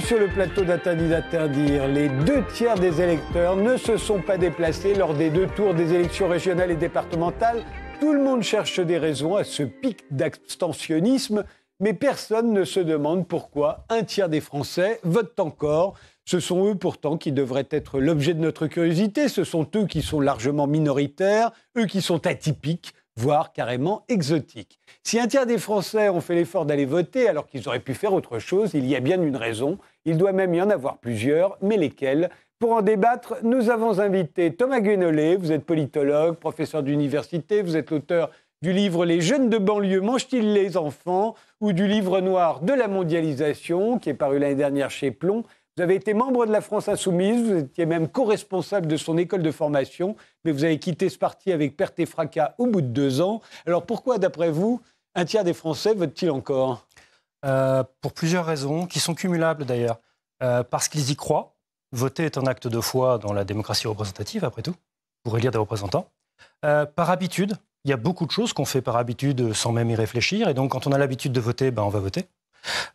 Sur le plateau d'Interdit d'interdire. Les deux tiers des électeurs ne se sont pas déplacés lors des deux tours des élections régionales et départementales. Tout le monde cherche des raisons à ce pic d'abstentionnisme, mais personne ne se demande pourquoi un tiers des Français votent encore. Ce sont eux pourtant qui devraient être l'objet de notre curiosité. Ce sont eux qui sont largement minoritaires, eux qui sont atypiques, voire carrément exotiques. Si un tiers des Français ont fait l'effort d'aller voter alors qu'ils auraient pu faire autre chose, il y a bien une raison. Il doit même y en avoir plusieurs, mais lesquelles? Pour en débattre, nous avons invité Thomas Guénolé. Vous êtes politologue, professeur d'université, vous êtes l'auteur du livre Les jeunes de banlieue mangent-ils les enfants? ou du livre noir de la mondialisation qui est paru l'année dernière chez Plomb. Vous avez été membre de la France Insoumise, vous étiez même co-responsable de son école de formation, mais vous avez quitté ce parti avec perte et fracas au bout de deux ans. Alors pourquoi, d'après vous, un tiers des Français votent-ils encore? Euh, Pour plusieurs raisons, qui sont cumulables d'ailleurs. Euh, parce qu'ils y croient. Voter est un acte de foi dans la démocratie représentative, après tout, pour élire des représentants. Euh, par habitude, il y a beaucoup de choses qu'on fait par habitude sans même y réfléchir. Et donc, quand on a l'habitude de voter, ben, on va voter.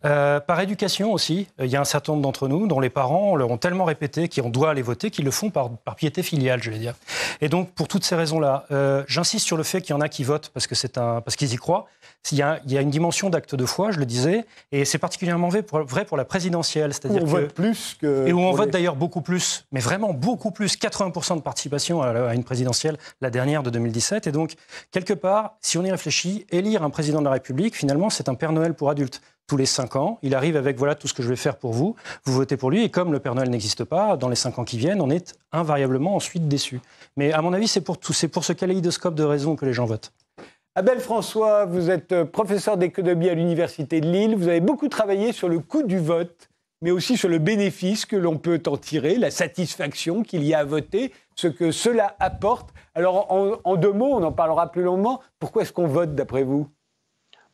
Euh, par éducation aussi, il y a un certain nombre d'entre nous dont les parents leur ont tellement répété qu'on doit aller voter qu'ils le font par, piété filiale, je vais dire. Et donc, pour toutes ces raisons-là, euh, j'insiste sur le fait qu'il y en a qui votent parce qu'ils y croient. Il y, a, il y a une dimension d'acte de foi, je le disais, et c'est particulièrement vrai pour, vrai pour la présidentielle, c'est-à-dire on vote plus que et où on vote d'ailleurs beaucoup plus, mais vraiment beaucoup plus, 80% de participation à, une présidentielle, la dernière de 2017. Et donc, quelque part, si on y réfléchit, élire un président de la République, finalement, c'est un Père Noël pour adultes tous les cinq ans. Il arrive avec voilà tout ce que je vais faire pour vous. Vous votez pour lui et comme le Père Noël n'existe pas, dans les cinq ans qui viennent, on est invariablement ensuite déçu. Mais à mon avis, c'est pour tout, c'est pour ce kaléidoscope de raisons que les gens votent. Abel François, vous êtes euh, professeur d'économie à l'Université de Lille. Vous avez beaucoup travaillé sur le coût du vote, mais aussi sur le bénéfice que l'on peut en tirer, la satisfaction qu'il y a à voter, ce que cela apporte. Alors, en, en deux mots, on en parlera plus longuement. Pourquoi est-ce qu'on vote, d'après vous?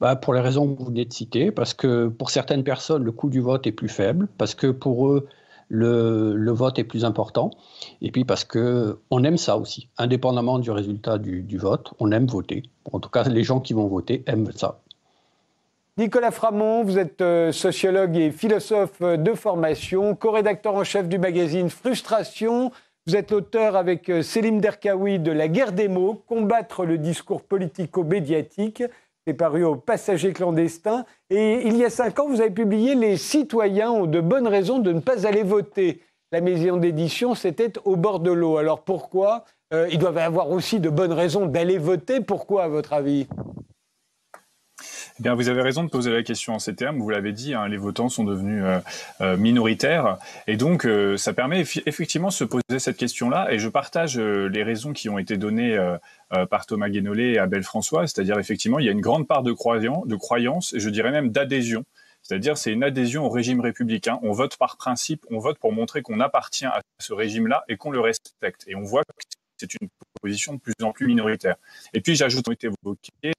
Bah, pour les raisons que vous venez de citer, parce que pour certaines personnes, le coût du vote est plus faible, parce que pour eux, le, vote est plus important, et puis parce qu'on aime ça aussi, indépendamment du résultat du, du, vote, on aime voter. En tout cas, les gens qui vont voter aiment ça. Nicolas Framont, vous êtes euh, sociologue et philosophe de formation, co-rédacteur en chef du magazine Frustration. Vous êtes l'auteur avec euh, Selim Derkaoui de La guerre des mots, combattre le discours politico-médiatique. C'est paru au Passager clandestin. Et il y a cinq ans, vous avez publié Les citoyens ont de bonnes raisons de ne pas aller voter. La maison d'édition, c'était au bord de l'eau. Alors pourquoi euh, Ils doivent avoir aussi de bonnes raisons d'aller voter? Pourquoi, à votre avis? Eh bien, vous avez raison de poser la question en ces termes. Vous l'avez dit, hein, les votants sont devenus euh, euh, minoritaires, et donc euh, ça permet effectivement de se poser cette question-là. Et je partage les raisons qui ont été données par Thomas Guénolé et Abel François, c'est-à-dire effectivement, il y a une grande part de, croyance, de croyance, et je dirais même d'adhésion. C'est-à-dire, c'est une adhésion au régime républicain. On vote par principe, on vote pour montrer qu'on appartient à ce régime-là et qu'on le respecte. Et on voit que c'est une position de plus en plus minoritaire. Et puis, j'ajoute, on été évoqué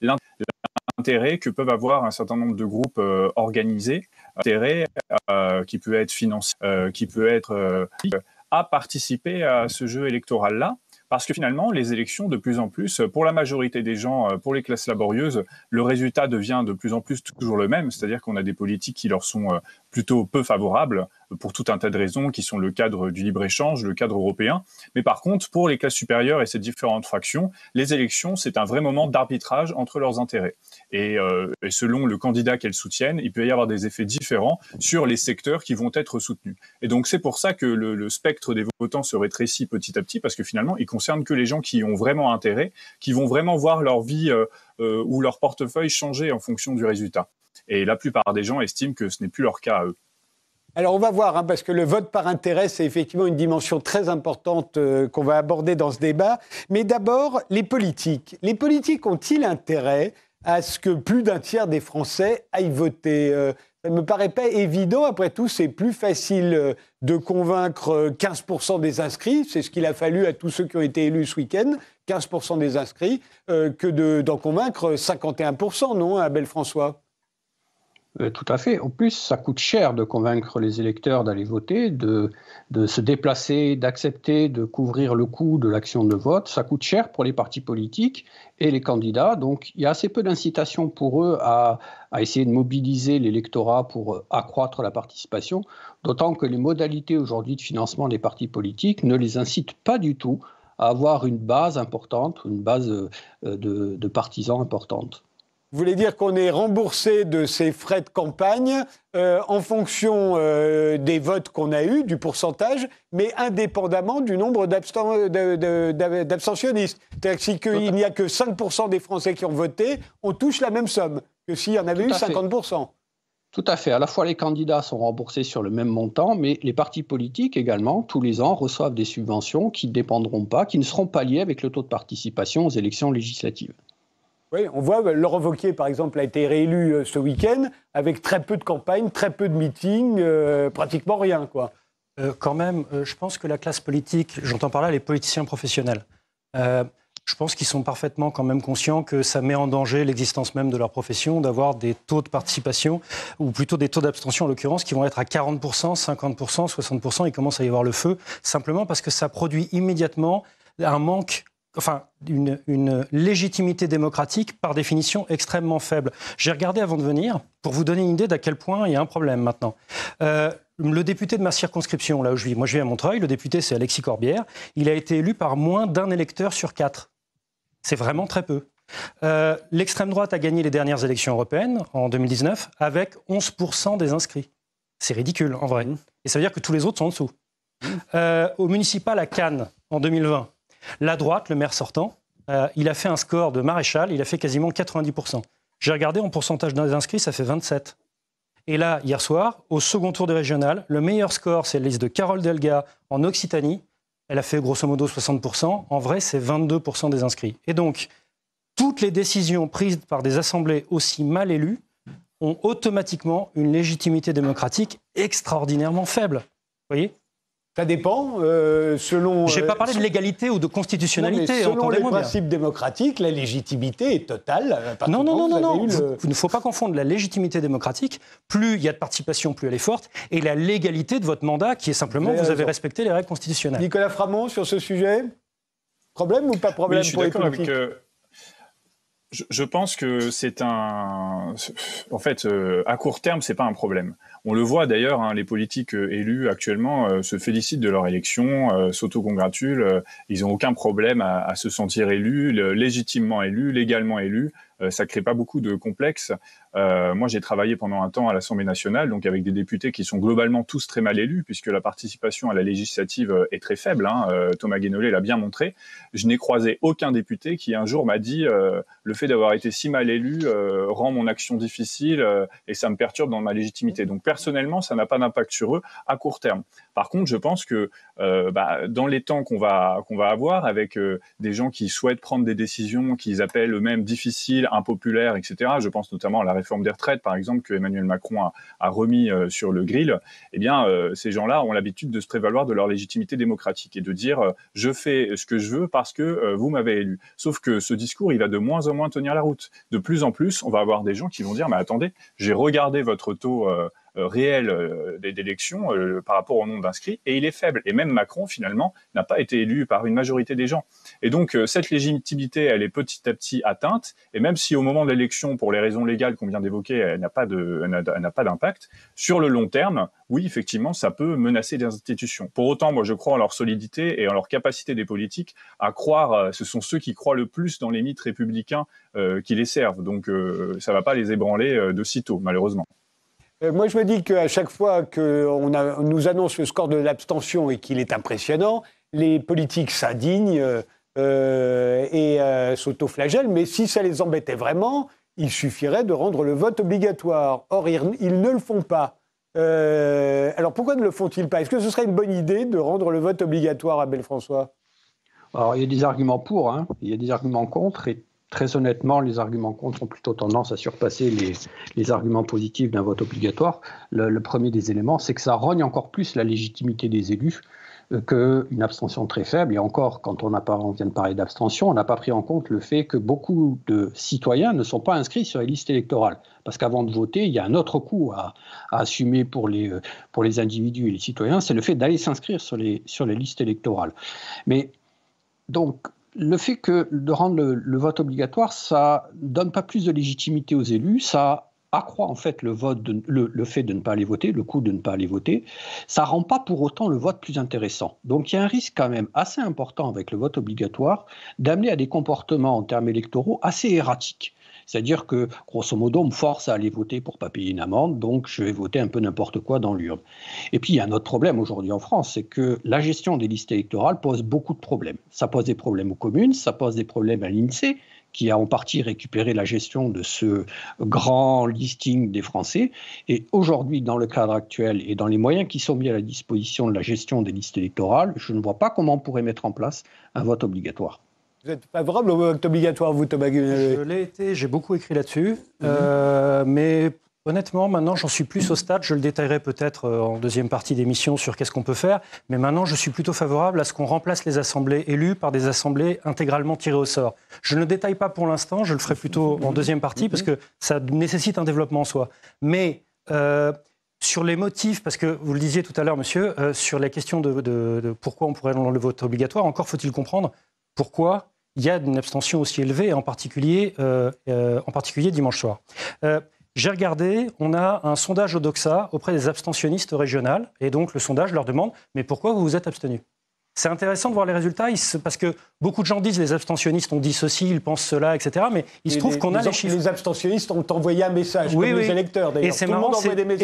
l'intérêt que peuvent avoir un certain nombre de groupes euh, organisés, intérêt euh, qui peut être financier, euh, qui peut être à participer à ce jeu électoral-là. Parce que finalement, les élections, de plus en plus, pour la majorité des gens, pour les classes laborieuses, le résultat devient de plus en plus toujours le même, c'est-à-dire qu'on a des politiques qui leur sont plutôt peu favorables pour tout un tas de raisons qui sont le cadre du libre-échange, le cadre européen. Mais par contre, pour les classes supérieures et ces différentes fractions, les élections, c'est un vrai moment d'arbitrage entre leurs intérêts. Et, euh, et selon le candidat qu'elles soutiennent, il peut y avoir des effets différents sur les secteurs qui vont être soutenus. Et donc c'est pour ça que le, spectre des votants se rétrécit petit à petit, parce que finalement, il concerne que les gens qui ont vraiment intérêt, qui vont vraiment voir leur vie euh, euh, ou leur portefeuille changer en fonction du résultat. Et la plupart des gens estiment que ce n'est plus leur cas à eux. Alors on va voir, hein, parce que le vote par intérêt, c'est effectivement une dimension très importante qu'on va aborder dans ce débat. Mais d'abord, les politiques. Les politiques ont-ils intérêt à ce que plus d'un tiers des Français aillent voter euh, Ça ne me paraît pas évident. Après tout, c'est plus facile euh, de convaincre 15% des inscrits. C'est ce qu'il a fallu à tous ceux qui ont été élus ce week-end, 15% des inscrits, que d'en convaincre 51%, non, Abel François? Euh, tout à fait. En plus, ça coûte cher de convaincre les électeurs d'aller voter, de, se déplacer, d'accepter, de couvrir le coût de l'action de vote. Ça coûte cher pour les partis politiques et les candidats. Donc, il y a assez peu d'incitation pour eux à, essayer de mobiliser l'électorat pour accroître la participation, d'autant que les modalités aujourd'hui de financement des partis politiques ne les incitent pas du tout à avoir une base importante, une base euh, de partisans importante. Vous voulez dire qu'on est remboursé de ces frais de campagne euh, en fonction euh, des votes qu'on a eus, du pourcentage, mais indépendamment du nombre d'abstentionnistes. C'est-à-dire qu'il n'y a que 5% des Français qui ont voté, on touche la même somme que s'il y en avait eu 50%. Tout à fait. À la fois, les candidats sont remboursés sur le même montant, mais les partis politiques également, tous les ans, reçoivent des subventions qui ne dépendront pas, qui ne seront pas liées avec le taux de participation aux élections législatives. Oui, on voit, euh, Laurent Wauquiez, par exemple, a été réélu euh, ce week-end avec très peu de campagnes, très peu de meetings, euh, pratiquement rien, quoi. quand même, je pense que la classe politique, j'entends par là les politiciens professionnels, je pense qu'ils sont parfaitement quand même conscients que ça met en danger l'existence même de leur profession d'avoir des taux de participation, ou plutôt des taux d'abstention en l'occurrence, qui vont être à 40%, 50%, 60%. Il commence à y avoir le feu, simplement parce que ça produit immédiatement un manque enfin, une, légitimité démocratique par définition extrêmement faible. J'ai regardé avant de venir pour vous donner une idée d'à quel point il y a un problème maintenant. Euh, le député de ma circonscription, là où je vis, moi je vis à Montreuil, le député c'est Alexis Corbière, il a été élu par moins d'un électeur sur quatre. C'est vraiment très peu. Euh, l'extrême droite a gagné les dernières élections européennes en 2019 avec 11% des inscrits. C'est ridicule en vrai. Mmh. Et ça veut dire que tous les autres sont en dessous. Euh, au municipal à Cannes en 2020, la droite, le maire sortant, euh, il a fait un score de maréchal, il a fait quasiment 90%. J'ai regardé en pourcentage d'inscrits, ça fait 27. Et là, hier soir, au second tour des régionales, le meilleur score, c'est la liste de Carole Delga en Occitanie. Elle a fait grosso modo 60%. En vrai, c'est 22% des inscrits. Et donc, toutes les décisions prises par des assemblées aussi mal élues ont automatiquement une légitimité démocratique extraordinairement faible. Vous voyez? Ça dépend euh, selon. Je n'ai pas euh, parlé de légalité ou de constitutionnalité. Non, selon les principes démocratiques, la légitimité est totale. Non, non, non, non, non. Il ne faut pas confondre la légitimité démocratique. Plus il y a de participation, plus elle est forte, et la légalité de votre mandat, qui est simplement vous, avez respecté les règles constitutionnelles. Nicolas Framont sur ce sujet. Problème ou pas problème pour les politiques avec, je, je, pense que c'est un. En fait, euh, à court terme, c'est pas un problème. On le voit d'ailleurs, hein, les politiques euh, élus actuellement euh, se félicitent de leur élection, euh, s'autocongratulent, ils n'ont aucun problème à, à, se sentir élus, légitimement élus, légalement élus. Ça crée pas beaucoup de complexes. Euh, moi, j'ai travaillé pendant un temps à l'Assemblée nationale, donc avec des députés qui sont globalement tous très mal élus, puisque la participation à la législative euh, est très faible. Hein. Euh, Thomas Guénolé l'a bien montré. Je n'ai croisé aucun député qui un jour m'a dit euh, le fait d'avoir été si mal élu euh, rend mon action difficile et ça me perturbe dans ma légitimité. Donc personnellement, ça n'a pas d'impact sur eux à court terme. Par contre, je pense que bah, dans les temps qu'on va qu'on va avoir, avec des gens qui souhaitent prendre des décisions qu'ils appellent eux-mêmes difficiles, impopulaires, etc. Je pense notamment à la réforme des retraites, par exemple, que Emmanuel Macron a, remis euh, sur le grill, eh bien, euh, ces gens-là ont l'habitude de se prévaloir de leur légitimité démocratique et de dire euh, je fais ce que je veux parce que vous m'avez élu. Sauf que ce discours, il va de moins en moins tenir la route. De plus en plus, on va avoir des gens qui vont dire mais attendez, j'ai regardé votre taux euh, réel euh, d'élections euh, par rapport au nombre d'inscrits, et il est faible. Et même Macron, finalement, n'a pas été élu par une majorité des gens. Et donc, cette légitimité, elle est petit à petit atteinte, et même si au moment de l'élection, pour les raisons légales qu'on vient d'évoquer, elle n'a pas d'impact, sur le long terme, oui, effectivement, ça peut menacer des institutions. Pour autant, moi, je crois en leur solidité et en leur capacité des politiques à croire, ce sont ceux qui croient le plus dans les mythes républicains qui les servent. Donc, ça ne va pas les ébranler de sitôt, malheureusement. Euh, moi, je me dis qu'à chaque fois qu'on nous annonce le score de l'abstention et qu'il est impressionnant, les politiques s'indignent euh, et euh, s'autoflagellent. Mais si ça les embêtait vraiment, il suffirait de rendre le vote obligatoire. Or, ils, ne le font pas. alors pourquoi ne le font-ils pas? Est-ce que ce serait une bonne idée de rendre le vote obligatoire à Belfrançois Alors, il y a des arguments pour, hein. il y a des arguments contre, très honnêtement, les arguments contre ont plutôt tendance à surpasser les, arguments positifs d'un vote obligatoire. Le, premier des éléments, c'est que ça rogne encore plus la légitimité des élus. qu'une abstention très faible, et encore, quand on, on vient de parler d'abstention, on n'a pas pris en compte le fait que beaucoup de citoyens ne sont pas inscrits sur les listes électorales. Parce qu'avant de voter, il y a un autre coût à, assumer pour les, pour les individus et les citoyens, c'est le fait d'aller s'inscrire sur les, sur les listes électorales. Mais donc, le fait que de rendre le, vote obligatoire, ça donne pas plus de légitimité aux élus, ça accroît en fait le fait de ne pas aller voter, le coût de ne pas aller voter, ça rend pas pour autant le vote plus intéressant. Donc il y a un risque quand même assez important avec le vote obligatoire d'amener à des comportements en termes électoraux assez erratiques. C'est-à-dire que, grosso modo, on me force à aller voter pour ne pas payer une amende, donc je vais voter un peu n'importe quoi dans l'urne. Et puis, il y a un autre problème aujourd'hui en France, c'est que la gestion des listes électorales pose beaucoup de problèmes. Ça pose des problèmes aux communes, ça pose des problèmes à l'INSEE, qui a en partie récupéré la gestion de ce grand listing des Français. Et aujourd'hui, dans le cadre actuel et dans les moyens qui sont mis à la disposition de la gestion des listes électorales, je ne vois pas comment on pourrait mettre en place un vote obligatoire. Vous êtes favorable au vote obligatoire, vous, Thomas Je l'ai été, j'ai beaucoup écrit là-dessus. Euh, mais honnêtement, maintenant, j'en suis plus au stade. Je le détaillerai peut-être euh, en deuxième partie d'émission sur qu'est-ce qu'on peut faire. Mais maintenant, je suis plutôt favorable à ce qu'on remplace les assemblées élues par des assemblées intégralement tirées au sort. Je ne le détaille pas pour l'instant, je le ferai plutôt en deuxième partie parce que ça nécessite un développement en soi. Mais. Euh, sur les motifs, parce que vous le disiez tout à l'heure, monsieur, sur la question de, pourquoi on pourrait le vote obligatoire, encore faut-il comprendre pourquoi il y a une abstention aussi élevée, en particulier, euh, euh, en particulier dimanche soir. Euh, j'ai regardé, on a un sondage au Doxa auprès des abstentionnistes régionales, et donc le sondage leur demande Mais pourquoi vous vous êtes abstenu c'est intéressant de voir les résultats parce que beaucoup de gens disent les abstentionnistes ont dit ceci, ils pensent cela, etc. Mais il se trouve qu'on a les, chiffres. Les abstentionnistes ont envoyé un message, oui, comme les électeurs d'ailleurs. Et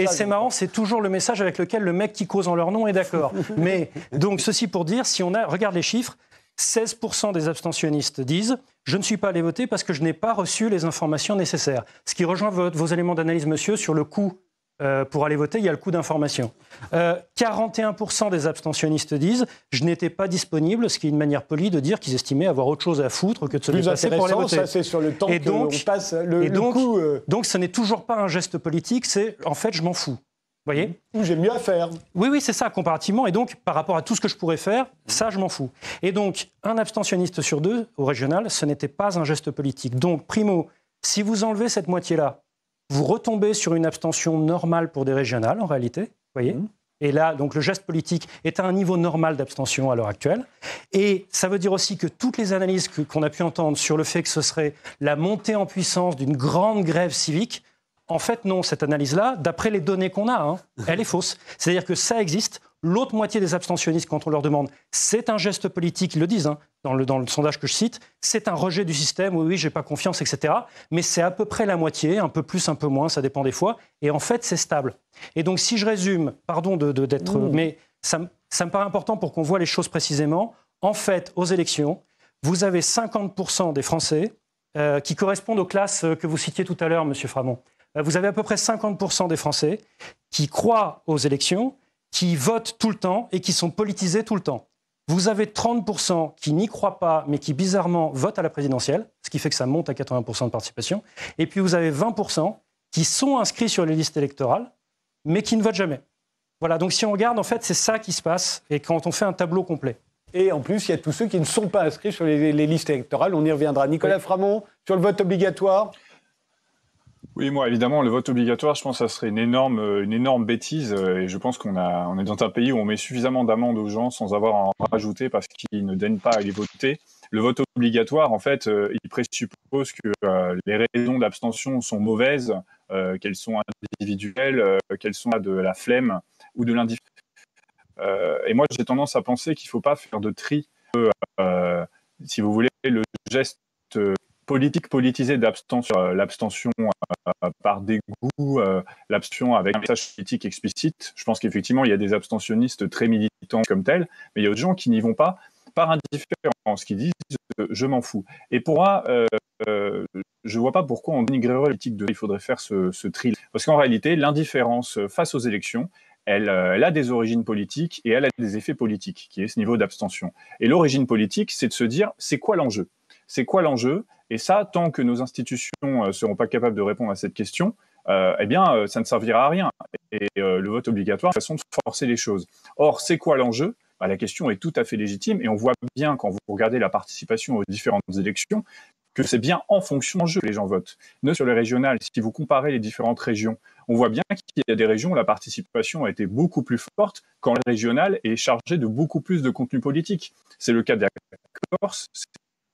c'est marrant, c'est toujours le message avec lequel le mec qui cause en leur nom est d'accord. Mais donc ceci pour dire, si on a, regarde les chiffres, 16% des abstentionnistes disent Je ne suis pas allé voter parce que je n'ai pas reçu les informations nécessaires. Ce qui rejoint vos, éléments d'analyse, monsieur, sur le coût euh, pour aller voter, il y a le coût d'information. 41% euh, des abstentionnistes disent je n'étais pas disponible, ce qui est une manière polie de dire qu'ils estimaient avoir autre chose à foutre que de se déplacer pour aller voter. Ça, c'est sur le temps et donc, passe le, et donc, euh. donc, ce n'est toujours pas un geste politique, c'est en fait je m'en fous voyez Ou j'ai mieux à faire. Oui, oui, c'est ça, comparativement. Et donc, par rapport à tout ce que je pourrais faire, ça, je m'en fous. Et donc, un abstentionniste sur deux au régional, ce n'était pas un geste politique. Donc, primo, si vous enlevez cette moitié-là, vous retombez sur une abstention normale pour des régionales, en réalité, voyez mmh. Et là, donc le geste politique est à un niveau normal d'abstention à l'heure actuelle. Et ça veut dire aussi que toutes les analyses qu'on a pu entendre sur le fait que ce serait la montée en puissance d'une grande grève civique en fait, non, cette analyse-là, d'après les données qu'on a, hein, elle est fausse. C'est-à-dire que ça existe. L'autre moitié des abstentionnistes, quand on leur demande, c'est un geste politique, ils le disent hein, dans, le, dans, le, sondage que je cite, c'est un rejet du système, oui, oui, j'ai pas confiance, etc. Mais c'est à peu près la moitié, un peu plus, un peu moins, ça dépend des fois. Et en fait, c'est stable. Et donc, si je résume, pardon d'être, de, d'être, mmh. mais ça, me paraît important pour qu'on voit les choses précisément. En fait, aux élections, vous avez 50% des Français euh, qui correspondent aux classes que vous citiez tout à l'heure, Monsieur Framont. Euh, vous avez à peu près 50% des Français qui croient aux élections, qui votent tout le temps et qui sont politisés tout le temps. Vous avez 30% qui n'y croient pas, mais qui bizarrement votent à la présidentielle, ce qui fait que ça monte à 80% de participation. Et puis vous avez 20% qui sont inscrits sur les listes électorales, mais qui ne votent jamais. Voilà, donc si on regarde, en fait, c'est ça qui se passe, et quand on fait un tableau complet. Et en plus, il y a tous ceux qui ne sont pas inscrits sur les, listes électorales. On y reviendra. Nicolas Framont, sur le vote obligatoire oui, moi, évidemment, le vote obligatoire, je pense que ça serait une énorme, euh, une énorme bêtise. Euh, et je pense qu'on a, on est dans un pays où on met suffisamment d'amendes aux gens sans avoir à en rajouter parce qu'ils ne daignent pas aller voter. Le vote obligatoire, en fait, euh, il présuppose que les raisons d'abstention sont mauvaises, qu'elles sont individuelles, qu'elles sont de la flemme ou de l'indifférence. et moi, j'ai tendance à penser qu'il ne faut pas faire de tri. si vous voulez, le geste politique politisée d'abstention, euh, l'abstention euh, par dégoût, euh, l'abstention avec un message politique explicite. Je pense qu'effectivement, il y a des abstentionnistes très militants comme tels, mais il y a d'autres gens qui n'y vont pas par indifférence, qui disent je m'en fous. Et pour moi, je ne vois pas pourquoi on dénigrerait politique de il faudrait faire ce, ce tri. Parce qu'en réalité, l'indifférence face aux élections, elle, elle, a des origines politiques et elle a des effets politiques, qui est ce niveau d'abstention. Et l'origine politique, c'est de se dire, c'est quoi l'enjeu? C'est quoi l'enjeu? Et ça, tant que nos institutions ne euh, seront pas capables de répondre à cette question, euh, eh bien, euh, ça ne servira à rien. Et le vote obligatoire, une façon de forcer les choses. Or, c'est quoi l'enjeu? Bah, la question est tout à fait légitime et on voit bien quand vous regardez la participation aux différentes élections que c'est bien en fonction de jeu que les gens votent. Sur les régionales, si vous comparez les différentes régions, on voit bien qu'il y a des régions où la participation a été beaucoup plus forte quand le régional est chargé de beaucoup plus de contenu politique. C'est le cas de la Corse,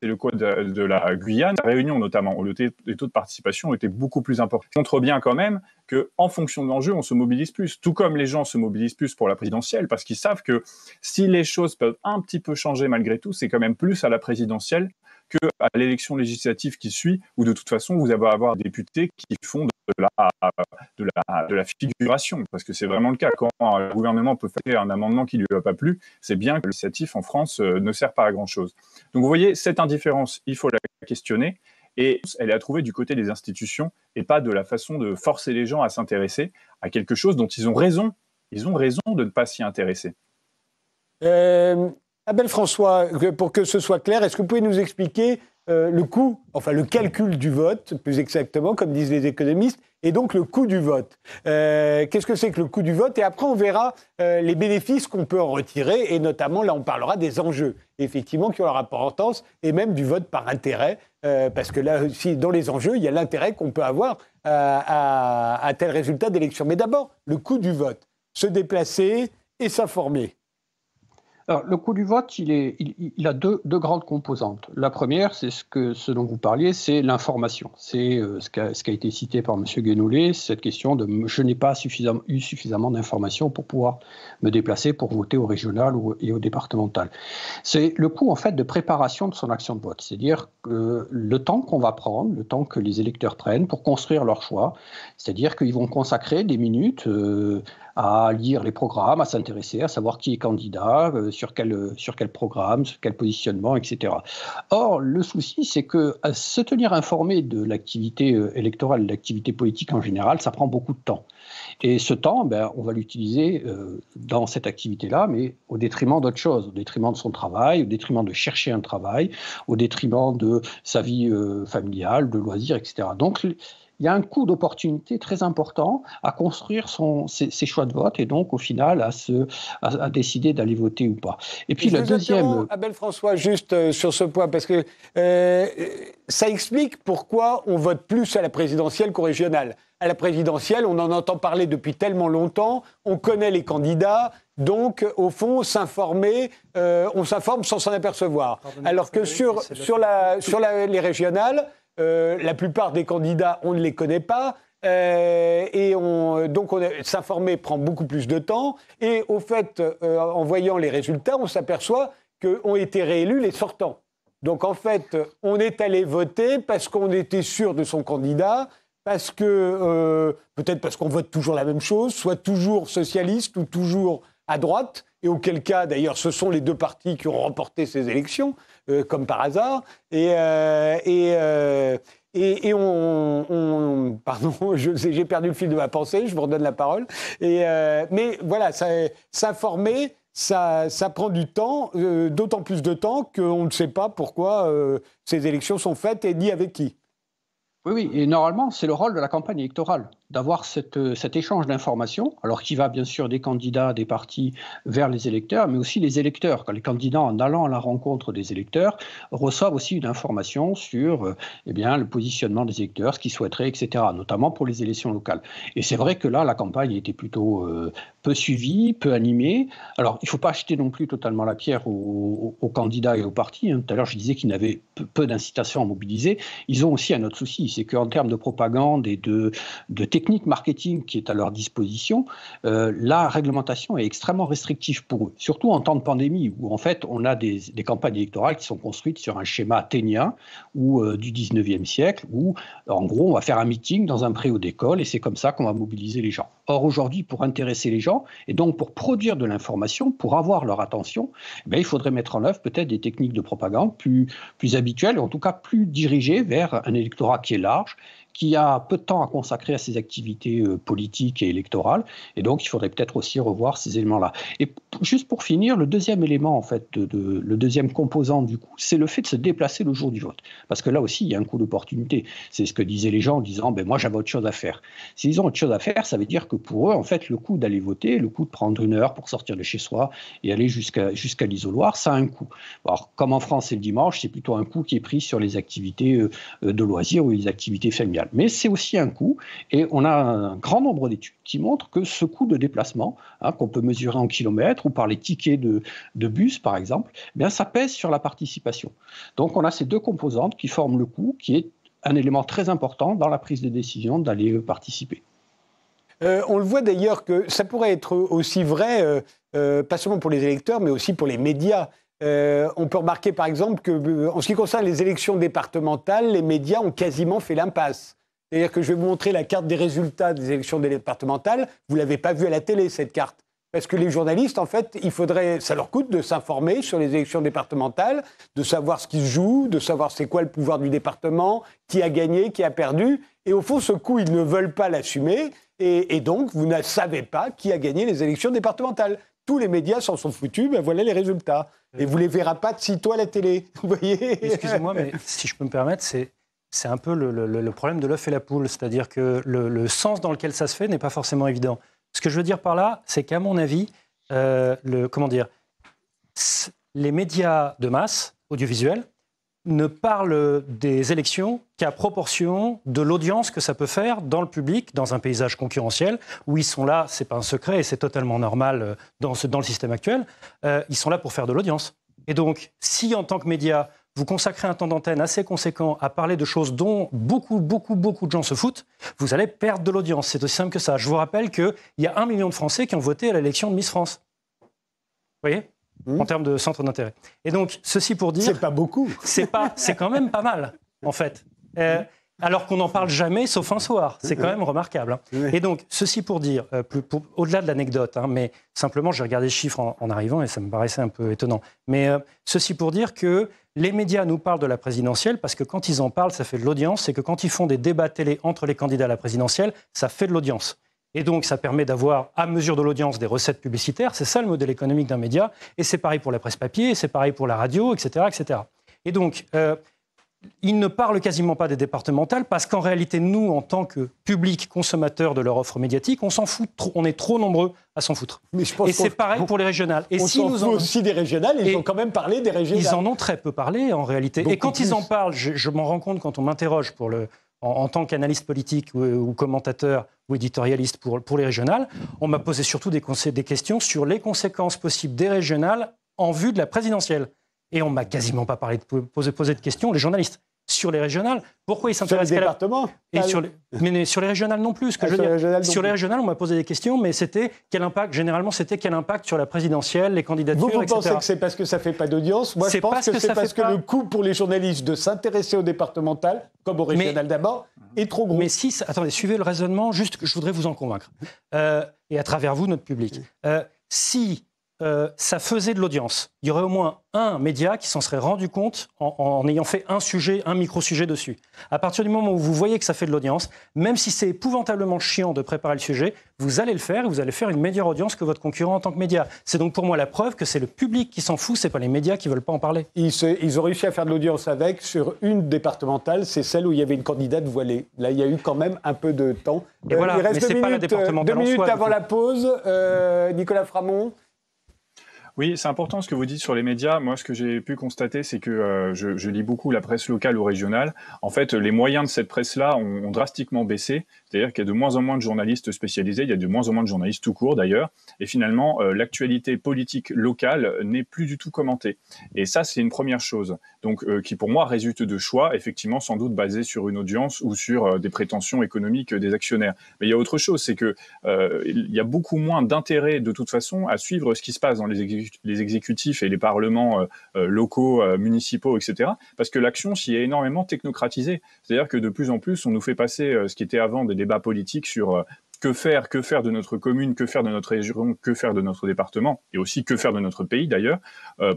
le cas de, la Guyane, Réunion notamment, où les taux de participation étaient beaucoup plus importants. Ça montre bien quand même que, en fonction de l'enjeu, on se mobilise plus. Tout comme les gens se mobilisent plus pour la présidentielle, parce qu'ils savent que si les choses peuvent un petit peu changer malgré tout, c'est quand même plus à la présidentielle qu'à l'élection législative qui suit, où de toute façon, vous allez avoir des députés qui font de la, de la, figuration, parce que c'est vraiment le cas. Quand un gouvernement peut faire un amendement qui ne lui a pas plu, c'est bien que l'initiative en France euh, ne sert pas à grand-chose. Donc vous voyez, cette indifférence, il faut la questionner, et elle est à trouver du côté des institutions, et pas de la façon de forcer les gens à s'intéresser à quelque chose dont ils ont raison. Ils ont raison de ne pas s'y intéresser. Euh, Abel François, pour que ce soit clair, est-ce que vous pouvez nous expliquer euh, le coût, enfin le calcul du vote, plus exactement, comme disent les économistes, et donc le coût du vote? Euh, qu'est-ce que c'est que le coût du vote? Et après, on verra euh, les bénéfices qu'on peut en retirer, et notamment, là, on parlera des enjeux, effectivement, qui ont leur importance, et même du vote par intérêt, parce que là aussi, dans les enjeux, il y a l'intérêt qu'on peut avoir à, à tel résultat d'élection. Mais d'abord, le coût du vote. Se déplacer et s'informer. Alors, le coût du vote, il, a deux, grandes composantes. La première, c'est ce, dont vous parliez, c'est l'information. C'est euh, ce, qui a été cité par M. Guénoulet, cette question de je n'ai pas eu suffisamment d'informations pour pouvoir me déplacer pour voter au régional ou, et au départemental. C'est le coût, en fait, de préparation de son action de vote. C'est-à-dire le temps qu'on va prendre, le temps que les électeurs prennent pour construire leur choix, c'est-à-dire qu'ils vont consacrer des minutes euh, à lire les programmes, à s'intéresser, à savoir qui est candidat, euh, sur, quel, sur quel programme, sur quel positionnement, etc. Or, le souci, c'est que se tenir informé de l'activité euh, électorale, de l'activité politique en général, ça prend beaucoup de temps. Et ce temps, ben, on va l'utiliser euh, dans cette activité-là, mais au détriment d'autres choses, au détriment de son travail, au détriment de chercher un travail, au détriment de sa vie familiale, de loisirs, etc. Donc, il y a un coût d'opportunité très important à construire son, ses, choix de vote et donc au final à, se, à, décider d'aller voter ou pas. Et puis le deuxième. Abel François, juste euh, sur ce point, parce que euh, ça explique pourquoi on vote plus à la présidentielle qu'au régional. À la présidentielle, on en entend parler depuis tellement longtemps, on connaît les candidats, donc, au fond, s'informer, euh, on s'informe sans s'en apercevoir. Alors que sur, sur, la, sur la, les régionales, euh, la plupart des candidats, on ne les connaît pas. Euh, et on, donc s'informer prend beaucoup plus de temps. Et au fait, euh, en voyant les résultats, on s'aperçoit qu'ont été réélus les sortants. Donc en fait, on est allé voter parce qu'on était sûr de son candidat, parce que peut-être parce qu'on vote toujours la même chose, soit toujours socialiste ou toujours à droite, et auquel cas, d'ailleurs, ce sont les deux partis qui ont remporté ces élections. Euh, comme par hasard. Et, euh, euh, et, et, on, pardon, j'ai perdu le fil de ma pensée, je vous redonne la parole. Et, mais voilà, s'informer, ça, ça, prend du temps, d'autant plus de temps qu'on ne sait pas pourquoi ces élections sont faites et ni avec qui. Oui, oui, et normalement, c'est le rôle de la campagne électorale d'avoir euh, cet échange d'informations, alors qui va bien sûr des candidats, des partis vers les électeurs, mais aussi les électeurs. Quand les candidats, en allant à la rencontre des électeurs, reçoivent aussi une information sur euh, eh bien, le positionnement des électeurs, ce qu'ils souhaiteraient, etc., notamment pour les élections locales. Et c'est vrai que là, la campagne était plutôt euh, peu suivie, peu animée. Alors, il ne faut pas acheter non plus totalement la pierre aux, candidats et aux partis. Hein. Tout à l'heure, je disais qu'ils n'avaient peu, peu d'incitation à mobiliser. Ils ont aussi un autre souci, c'est qu'en termes de propagande et de, de technique marketing qui est à leur disposition, euh, la réglementation est extrêmement restrictive pour eux, surtout en temps de pandémie où en fait on a des, campagnes électorales qui sont construites sur un schéma athénien ou euh, du 19e siècle où en gros on va faire un meeting dans un préau d'école et c'est comme ça qu'on va mobiliser les gens. Or aujourd'hui pour intéresser les gens et donc pour produire de l'information, pour avoir leur attention, eh il faudrait mettre en œuvre peut-être des techniques de propagande plus, plus habituelles, en tout cas plus dirigées vers un électorat qui est large, qui a peu de temps à consacrer à ses activités euh, politiques et électorales, et donc il faudrait peut-être aussi revoir ces éléments-là. Et juste pour finir, le deuxième élément, en fait, le deuxième composant du coup, c'est le fait de se déplacer le jour du vote. Parce que là aussi, il y a un coup d'opportunité. C'est ce que disaient les gens en disant, ben moi j'avais autre chose à faire. S'ils ont autre chose à faire, ça veut dire que pour eux, en fait, le coût d'aller voter, le coût de prendre une heure pour sortir de chez soi et aller jusqu'à jusqu'à l'isoloir, ça a un coût. Alors, comme en France c'est le dimanche, c'est plutôt un coût qui est pris sur les activités euh, de loisirs ou les activités familiales mais c'est aussi un coût. Et on a un grand nombre d'études qui montrent que ce coût de déplacement, hein, qu'on peut mesurer en kilomètres ou par les tickets de, bus, par exemple, eh bien, ça pèse sur la participation. Donc on a ces deux composantes qui forment le coût, qui est un élément très important dans la prise de décision d'aller participer. Euh, on le voit d'ailleurs que ça pourrait être aussi vrai, euh, euh, pas seulement pour les électeurs, mais aussi pour les médias. On peut remarquer par exemple que, en ce qui concerne les élections départementales, les médias ont quasiment fait l'impasse. C'est-à-dire que je vais vous montrer la carte des résultats des élections départementales. Vous l'avez pas vue à la télé, cette carte. Parce que les journalistes, en fait, il faudrait, ça leur coûte de s'informer sur les élections départementales, de savoir ce qui se joue, de savoir c'est quoi le pouvoir du département, qui a gagné, qui a perdu. Et au fond, ce coup, ils ne veulent pas l'assumer. Et, donc, vous ne savez pas qui a gagné les élections départementales. Tous les médias s'en sont foutus, ben voilà les résultats. Et vous ne les verrez pas de sitôt à la télé. Vous voyez Excusez-moi, mais si je peux me permettre, c'est c'est un peu le, problème de l'œuf et la poule, c'est-à-dire que le, sens dans lequel ça se fait n'est pas forcément évident. Ce que je veux dire par là, c'est qu'à mon avis, euh, le, comment dire, les médias de masse audiovisuels ne parlent des élections qu'à proportion de l'audience que ça peut faire dans le public, dans un paysage concurrentiel, où ils sont là, c'est pas un secret et c'est totalement normal euh, dans, dans le système actuel, euh, ils sont là pour faire de l'audience. Et donc, si en tant que média, vous consacrez un temps d'antenne assez conséquent à parler de choses dont beaucoup, beaucoup, beaucoup de gens se foutent, vous allez perdre de l'audience. C'est aussi simple que ça. Je vous rappelle qu'il y a un million de Français qui ont voté à l'élection de Miss France. Vous voyez? Mmh. En termes de centre d'intérêt. Et donc, ceci pour dire. C'est pas beaucoup. C'est pas, c'est quand même pas mal, en fait. Euh, alors qu'on n'en parle jamais, sauf un soir. C'est quand même remarquable. Hein. Et donc, ceci pour dire, euh, au-delà de l'anecdote, hein, mais simplement, j'ai regardé les chiffres en, arrivant et ça me paraissait un peu étonnant. Mais euh, ceci pour dire que les médias nous parlent de la présidentielle parce que quand ils en parlent, ça fait de l'audience. C'est que quand ils font des débats télé entre les candidats à la présidentielle, ça fait de l'audience. Et donc, ça permet d'avoir, à mesure de l'audience, des recettes publicitaires. C'est ça le modèle économique d'un média. Et c'est pareil pour la presse papier, c'est pareil pour la radio, etc. etc. Et donc, euh, ils ne parlent quasiment pas des départementales parce qu'en réalité, nous, en tant que public consommateur de leur offre médiatique, on s'en fout, on est trop nombreux à s'en foutre. et c'est pareil pour les régionales. Et on si nous en... aussi des régionales, ils ont quand même parlé des régionales. Ils en ont très peu parlé en réalité. et quand ils en parlent, je, m'en rends compte quand on m'interroge pour le, en, tant qu'analyste politique ou, commentateur ou éditorialiste pour, pour les régionales, on m'a posé surtout des, questions sur les conséquences possibles des régionales en vue de la présidentielle. Et on m'a quasiment pas parlé de poser de questions, les journalistes. Sur les régionales, pourquoi ils s'intéressent départements et sur les... Mais sur les régionales non plus. Ce que ah, je veux sur, Les sur les régionales, on m'a posé des questions, mais c'était quel impact Généralement, c'était quel impact sur la présidentielle, les candidatures, Vous, vous pensez que c'est parce que ça fait pas d'audience? Moi, je pense que, c'est parce que le coût pour les journalistes de s'intéresser au départemental, comme au régional d'abord, est trop gros. Mais si, attendez, suivez le raisonnement, juste que je voudrais vous en convaincre. Euh, et à travers vous, notre public. Euh, si euh, ça faisait de l'audience. Il y aurait au moins un média qui s'en serait rendu compte en, ayant fait un sujet, un micro-sujet dessus. À partir du moment où vous voyez que ça fait de l'audience, même si c'est épouvantablement chiant de préparer le sujet, vous allez le faire et vous allez faire une meilleure audience que votre concurrent en tant que média. C'est donc pour moi la preuve que c'est le public qui s'en fout, c'est pas les médias qui veulent pas en parler. Ils, ils ont réussi à faire de l'audience avec sur une départementale, c'est celle où il y avait une candidate voilée. Là, il y a eu quand même un peu de temps. Et voilà, il reste mais deux minutes, pas la départementale deux minutes soi, avant la pause. Euh, Nicolas Framont. Oui, c'est important ce que vous dites sur les médias. Moi, ce que j'ai pu constater, c'est que euh, je, lis beaucoup la presse locale ou régionale. En fait, les moyens de cette presse-là ont, drastiquement baissé. C'est-à-dire qu'il y a de moins en moins de journalistes spécialisés, il y a de moins en moins de journalistes tout court d'ailleurs. Et finalement, euh, l'actualité politique locale n'est plus du tout commentée. Et ça, c'est une première chose. Donc, euh, qui pour moi résulte de choix, effectivement, sans doute basés sur une audience ou sur des prétentions économiques des actionnaires. Mais il y a autre chose, c'est que il y a beaucoup moins d'intérêt de toute façon à suivre ce qui se passe dans les les exécutifs et les parlements euh, euh, locaux, euh, municipaux, etc. Parce que l'action s'y est énormément technocratisée. C'est-à-dire que de plus en plus, on nous fait passer ce qui était avant des débats politiques sur que faire, que faire de notre commune, que faire de notre région, que faire de notre département, et aussi que faire de notre pays d'ailleurs,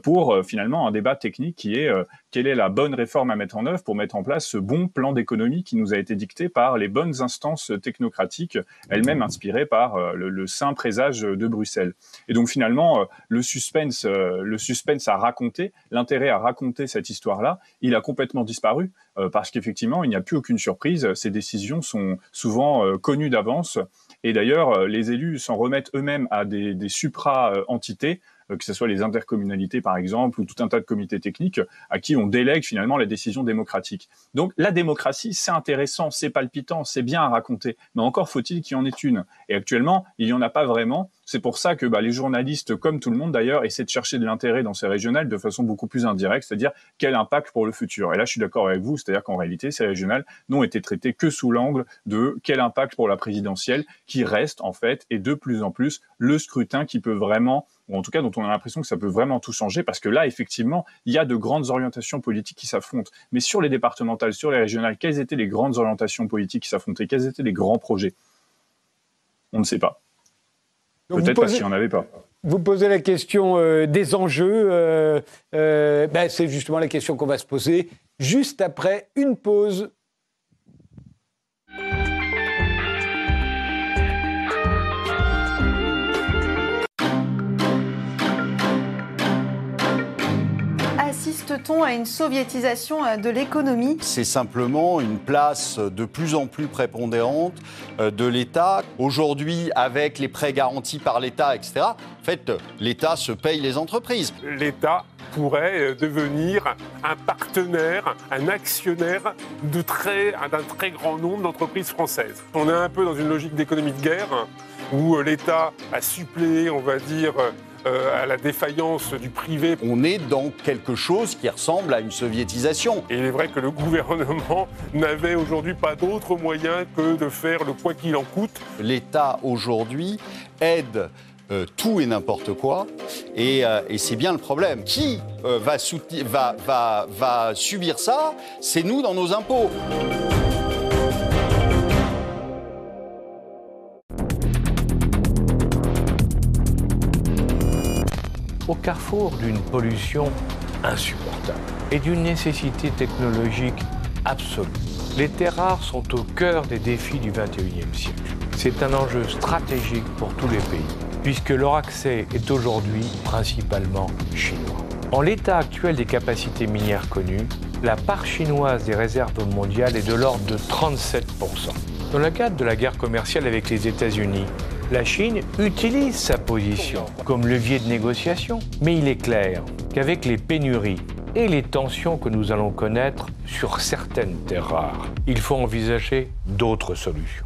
pour finalement un débat technique qui est quelle est la bonne réforme à mettre en œuvre pour mettre en place ce bon plan d'économie qui nous a été dicté par les bonnes instances technocratiques, elles-mêmes inspirées par euh, le, saint présage de Bruxelles. Et donc finalement, euh, le suspense, euh, le suspense à raconter, l'intérêt à raconter cette histoire-là, il a complètement disparu parce qu'effectivement, il n'y a plus aucune surprise. Ces décisions sont souvent connues d'avance. Et d'ailleurs, les élus s'en remettent eux-mêmes à des, des supra-entités que ce soit les intercommunalités par exemple, ou tout un tas de comités techniques à qui on délègue finalement la décision démocratique. Donc la démocratie, c'est intéressant, c'est palpitant, c'est bien à raconter, mais encore faut-il qu'il y en ait une. Et actuellement, il n'y en a pas vraiment. C'est pour ça que bah, les journalistes, comme tout le monde d'ailleurs, essaient de chercher de l'intérêt dans ces régionales de façon beaucoup plus indirecte, c'est-à-dire quel impact pour le futur. Et là, je suis d'accord avec vous, c'est-à-dire qu'en réalité, ces régionales n'ont été traitées que sous l'angle de quel impact pour la présidentielle, qui reste en fait, et de plus en plus, le scrutin qui peut vraiment ou en tout cas dont on a l'impression que ça peut vraiment tout changer, parce que là, effectivement, il y a de grandes orientations politiques qui s'affrontent. Mais sur les départementales, sur les régionales, quelles étaient les grandes orientations politiques qui s'affrontaient? Quels étaient les grands projets? On ne sait pas. Peut-être pas s'il n'y en avait pas. Vous posez la question euh, des enjeux. Euh, euh, ben, c'est justement la question qu'on va se poser juste après une pause assiste-t-on à une soviétisation euh, de l'économie? C'est simplement une place de plus en plus prépondérante euh, de l'État. Aujourd'hui, avec les prêts garantis par l'État, etc., en fait, l'État se paye les entreprises. L'État pourrait euh, devenir un partenaire, un actionnaire d'un très, très grand nombre d'entreprises françaises. On est un peu dans une logique d'économie de guerre où l'État a suppléé, on va dire, euh, à la défaillance du privé. On est dans quelque chose qui ressemble à une soviétisation. Et il est vrai que le gouvernement n'avait aujourd'hui pas d'autre moyen que de faire le quoi qu'il en coûte. L'État aujourd'hui aide euh, tout et n'importe quoi. Et, euh, c'est bien le problème. Qui va, va, va, va subir ça? C'est nous dans nos impôts. Au carrefour d'une pollution insupportable et d'une nécessité technologique absolue. Les terres rares sont au cœur des défis du XXIe siècle. C'est un enjeu stratégique pour tous les pays, puisque leur accès est aujourd'hui principalement chinois. En l'état actuel des capacités minières connues, la part chinoise des réserves mondiales est de l'ordre de 37%. Dans le cadre de la guerre commerciale avec les États-Unis, la Chine utilise sa position comme levier de négociation. Mais il est clair qu'avec les pénuries et les tensions que nous allons connaître sur certaines terres rares, il faut envisager d'autres solutions.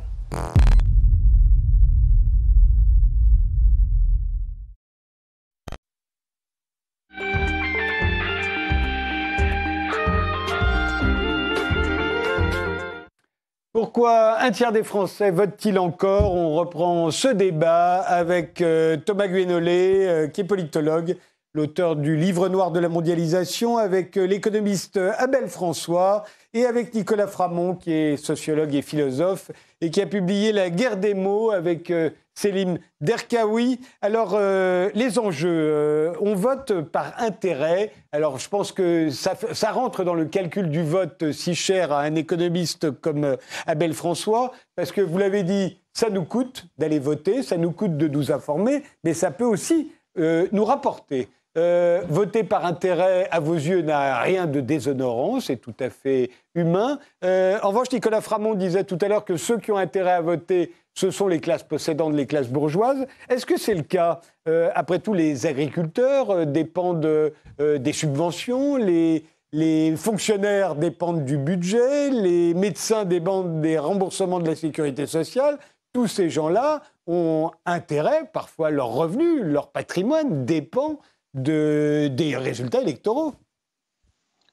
Pourquoi un tiers des Français votent-ils encore? On reprend ce débat avec euh, Thomas Guénolé, euh, qui est politologue, l'auteur du livre noir de la mondialisation, avec euh, l'économiste Abel François et avec Nicolas Framont, qui est sociologue et philosophe, et qui a publié La guerre des mots avec Céline Derkaoui. Alors, euh, les enjeux, euh, on vote par intérêt. Alors, je pense que ça, rentre dans le calcul du vote si cher à un économiste comme euh, Abel François, parce que vous l'avez dit, ça nous coûte d'aller voter, ça nous coûte de nous informer, mais ça peut aussi nous rapporter. voter par intérêt, à vos yeux, n'a rien de déshonorant, c'est tout à fait humain. en revanche, Nicolas Framont disait tout à l'heure que ceux qui ont intérêt à voter ce sont les classes possédantes, les classes bourgeoises. Est-ce que c'est le cas euh, Après tout, les agriculteurs euh, dépendent euh, des subventions, les, fonctionnaires dépendent du budget, les médecins dépendent des remboursements de la sécurité sociale. Tous ces gens-là ont intérêt, parfois leur revenu, leur patrimoine dépend de, des résultats électoraux.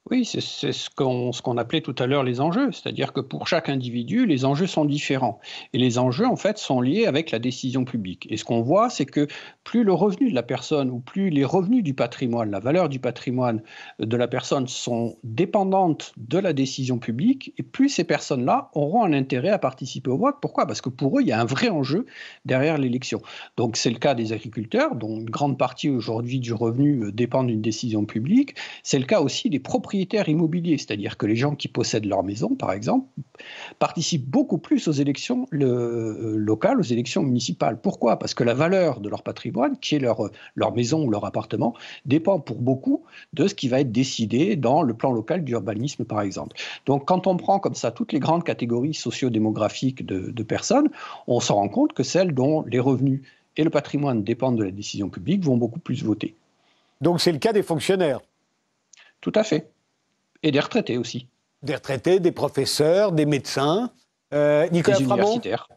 Oui, c'est ce qu'on appelait tout à l'heure les enjeux, c'est-à-dire que pour chaque individu, les enjeux sont différents. Et les enjeux, en fait, sont liés avec la décision publique. Et ce qu'on voit, c'est que plus le revenu de la personne ou plus les revenus du patrimoine, la valeur du patrimoine de la personne sont dépendantes de la décision publique, et plus ces personnes-là auront un intérêt à participer au vote. Pourquoi? Parce que pour eux, il y a un vrai enjeu derrière l'élection. Donc c'est le cas des agriculteurs, dont une grande partie aujourd'hui du revenu dépend d'une décision publique. C'est le cas aussi des propriétaires propriétaires immobiliers, c'est-à-dire que les gens qui possèdent leur maison, par exemple, participent beaucoup plus aux élections locales, aux élections municipales. Pourquoi? Parce que la valeur de leur patrimoine, qui est leur, leur maison ou leur appartement, dépend pour beaucoup de ce qui va être décidé dans le plan local d'urbanisme, par exemple. Donc, quand on prend comme ça toutes les grandes catégories sociodémographiques de, de personnes, on se rend compte que celles dont les revenus et le patrimoine dépendent de la décision publique vont beaucoup plus voter. Donc c'est le cas des fonctionnaires? Tout à fait. Et des retraités aussi. Des retraités, des professeurs, des médecins. Euh, Nicolas des universitaires.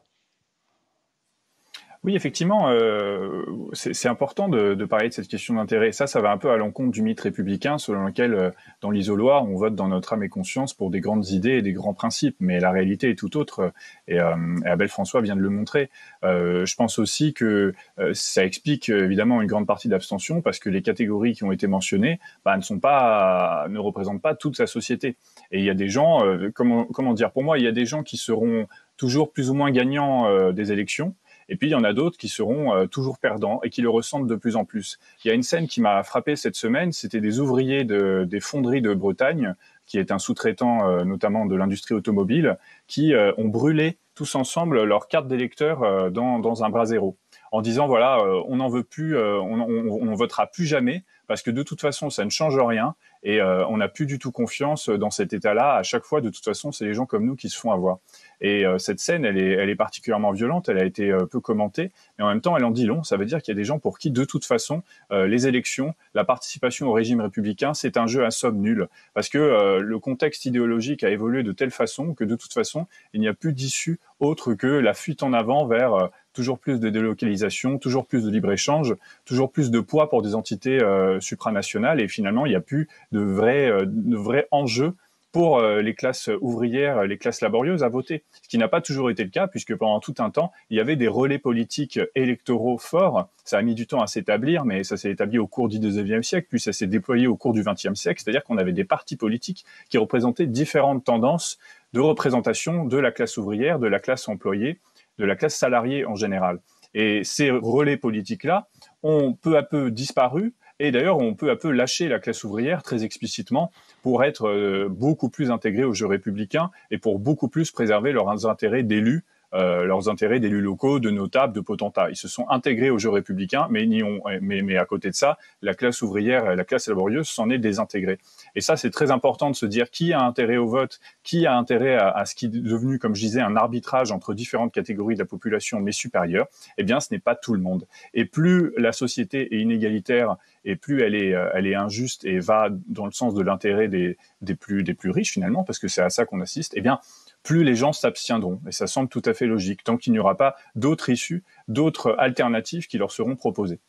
Oui, effectivement, euh, c'est important de, de, parler de cette question d'intérêt. Ça, ça va un peu à l'encontre du mythe républicain selon lequel, euh, dans l'isoloir, on vote dans notre âme et conscience pour des grandes idées et des grands principes. Mais la réalité est tout autre, et, euh, Abel François vient de le montrer. Euh, je pense aussi que euh, ça explique évidemment une grande partie d'abstention parce que les catégories qui ont été mentionnées bah, ne sont pas, ne représentent pas toute sa société. Et il y a des gens, comment, comment dire, pour moi, il y a des gens qui seront toujours plus ou moins gagnants des élections et puis il y en a d'autres qui seront euh, toujours perdants et qui le ressentent de plus en plus. Il y a une scène qui m'a frappé cette semaine, c'était des ouvriers de, des fonderies de Bretagne, qui est un sous-traitant euh, notamment de l'industrie automobile, qui euh, ont brûlé tous ensemble leur carte d'électeur dans, dans un brasero en disant voilà, on n'en veut plus, on, on, votera plus jamais parce que de toute façon ça ne change rien et on n'a plus du tout confiance dans cet état-là. À chaque fois, de toute façon, c'est les gens comme nous qui se font avoir. Et euh, cette scène, elle est, particulièrement violente, elle a été euh, peu commentée, mais en même temps, elle en dit long. Ça veut dire qu'il y a des gens pour qui, de toute façon, euh, les élections, la participation au régime républicain, c'est un jeu à somme nulle. Parce que le contexte idéologique a évolué de telle façon que, de toute façon, il n'y a plus d'issue autre que la fuite en avant vers toujours plus de délocalisation, toujours plus de libre-échange, toujours plus de poids pour des entités supranationales, et finalement, il n'y a plus de vrais enjeux pour euh, les classes ouvrières, les classes laborieuses à voter. Ce qui n'a pas toujours été le cas, puisque pendant tout un temps, il y avait des relais politiques électoraux forts. Ça a mis du temps à s'établir, mais ça s'est établi au cours du 19e siècle, puis ça s'est déployé au cours du 20e siècle. C'est-à-dire qu'on avait des partis politiques qui représentaient différentes tendances de représentation de la classe ouvrière, de la classe employée, de la classe salariée en général. Et ces relais politiques-là ont peu à peu disparu et d'ailleurs, on peut à peu lâcher la classe ouvrière très explicitement pour être euh, beaucoup plus intégrée au jeu républicain et pour beaucoup plus préserver leurs intérêts d'élus euh, leurs intérêts d'élus locaux, de notables, de potentats. Ils se sont intégrés au jeu républicain, mais, ont, mais, mais à côté de ça, la classe ouvrière et la classe laborieuse s'en est désintégrée. Et ça, c'est très important de se dire qui a intérêt au vote, qui a intérêt à, à, ce qui est devenu, comme je disais, un arbitrage entre différentes catégories de la population, mais supérieure. Eh bien, ce n'est pas tout le monde. Et plus la société est inégalitaire et plus elle est, euh, elle est injuste et va dans le sens de l'intérêt des, des, plus, des plus riches finalement, parce que c'est à ça qu'on assiste, eh bien, plus les gens s'abstiendront. Et ça semble tout à fait logique, tant qu'il n'y aura pas d'autres issues, d'autres alternatives qui leur seront proposées.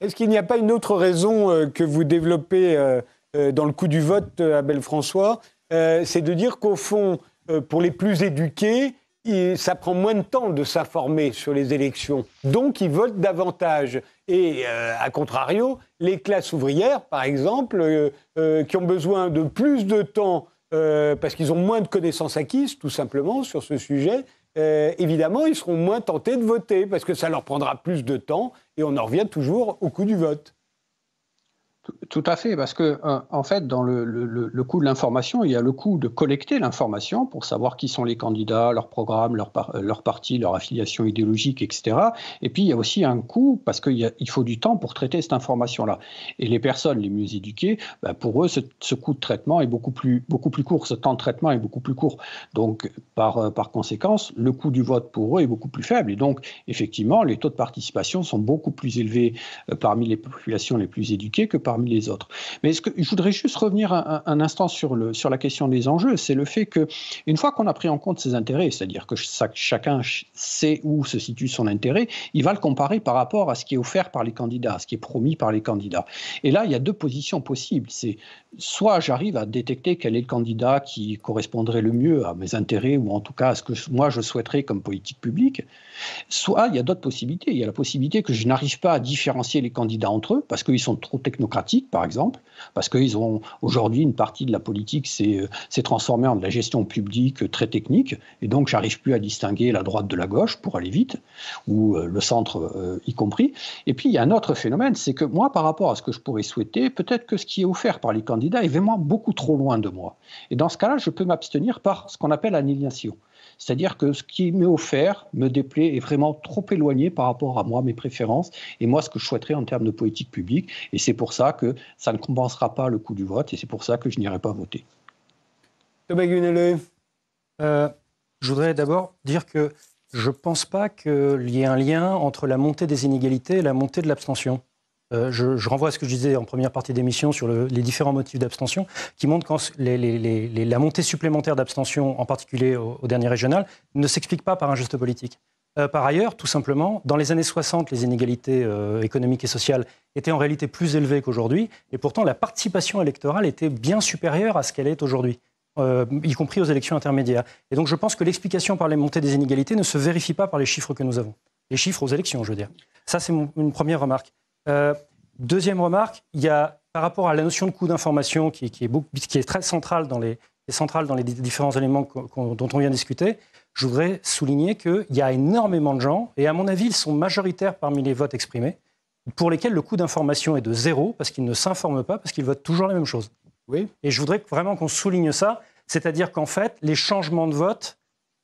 Est-ce qu'il n'y a pas une autre raison euh, que vous développez euh, euh, dans le coup du vote, Abel François C'est de dire qu'au fond, pour les plus éduqués, ça prend moins de temps de s'informer sur les élections. Donc, ils votent davantage. Et, à contrario, les classes ouvrières, par exemple, qui ont besoin de plus de temps euh, parce qu'ils ont moins de connaissances acquises, tout simplement, sur ce sujet, euh, évidemment, ils seront moins tentés de voter, parce que ça leur prendra plus de temps, et on en revient toujours au coût du vote. Tout à fait, parce que euh, en fait, dans le, coût de l'information, il y a le coût de collecter l'information pour savoir qui sont les candidats, leur programme, leur, leur parti, leur affiliation idéologique, etc. Et puis il y a aussi un coût parce qu'il il faut du temps pour traiter cette information-là. Et les personnes les mieux éduquées, ben, pour eux, ce, coût de traitement est beaucoup plus, beaucoup plus court, ce temps de traitement est beaucoup plus court. Donc par, euh, par conséquence, le coût du vote pour eux est beaucoup plus faible. Et donc effectivement, les taux de participation sont beaucoup plus élevés euh, parmi les populations les plus éduquées que parmi les autres. Mais je voudrais juste revenir un, instant sur la question des enjeux. C'est le fait que, une fois qu'on a pris en compte ses intérêts, c'est-à-dire que chacun sait où se situe son intérêt, il va le comparer par rapport à ce qui est offert par les candidats, à ce qui est promis par les candidats. Et là, il y a deux positions possibles. C'est soit j'arrive à détecter quel est le candidat qui correspondrait le mieux à mes intérêts ou en tout cas à ce que moi je souhaiterais comme politique publique, soit il y a d'autres possibilités. Il y a la possibilité que je n'arrive pas à différencier les candidats entre eux parce qu'ils sont trop technocratiques, par exemple, parce qu'ils ont aujourd'hui une partie de la politique s'est euh, transformée en de la gestion publique très technique et donc j'arrive plus à distinguer la droite de la gauche pour aller vite ou euh, le centre euh, y compris. Et puis il y a un autre phénomène, c'est que moi par rapport à ce que je pourrais souhaiter, peut-être que ce qui est offert par les candidats candidat est vraiment beaucoup trop loin de moi. Et dans ce cas-là, je peux m'abstenir par ce qu'on appelle annihilation. C'est-à-dire que ce qui m'est offert me déplaît est vraiment trop éloigné par rapport à moi, mes préférences, et moi ce que je souhaiterais en termes de politique publique. Et c'est pour ça que ça ne compensera pas le coût du vote, et c'est pour ça que je n'irai pas voter. Euh, Je voudrais d'abord dire que je ne pense pas qu'il y ait un lien entre la montée des inégalités et la montée de l'abstention. Euh, je, renvoie à ce que je disais en première partie d'émission sur les différents motifs d'abstention, qui montrent que la montée supplémentaire d'abstention, en particulier au, dernier régional, ne s'explique pas par un geste politique. Euh, par ailleurs, tout simplement, dans les années 60, les inégalités euh, économiques et sociales étaient en réalité plus élevées qu'aujourd'hui, et pourtant la participation électorale était bien supérieure à ce qu'elle est aujourd'hui. y compris aux élections intermédiaires. Et donc je pense que l'explication par les montées des inégalités ne se vérifie pas par les chiffres que nous avons. Les chiffres aux élections, je veux dire. Ça, c'est une première remarque. Euh, deuxième remarque, il y a par rapport à la notion de coût d'information qui, est très centrale dans les, dans les différents éléments dont on vient de discuter, je voudrais souligner qu'il y a énormément de gens, et à mon avis, ils sont majoritaires parmi les votes exprimés, pour lesquels le coût d'information est de zéro, parce qu'ils ne s'informent pas, parce qu'ils votent toujours la même chose. Oui. Et je voudrais vraiment qu'on souligne ça, c'est-à-dire qu'en fait, les changements de vote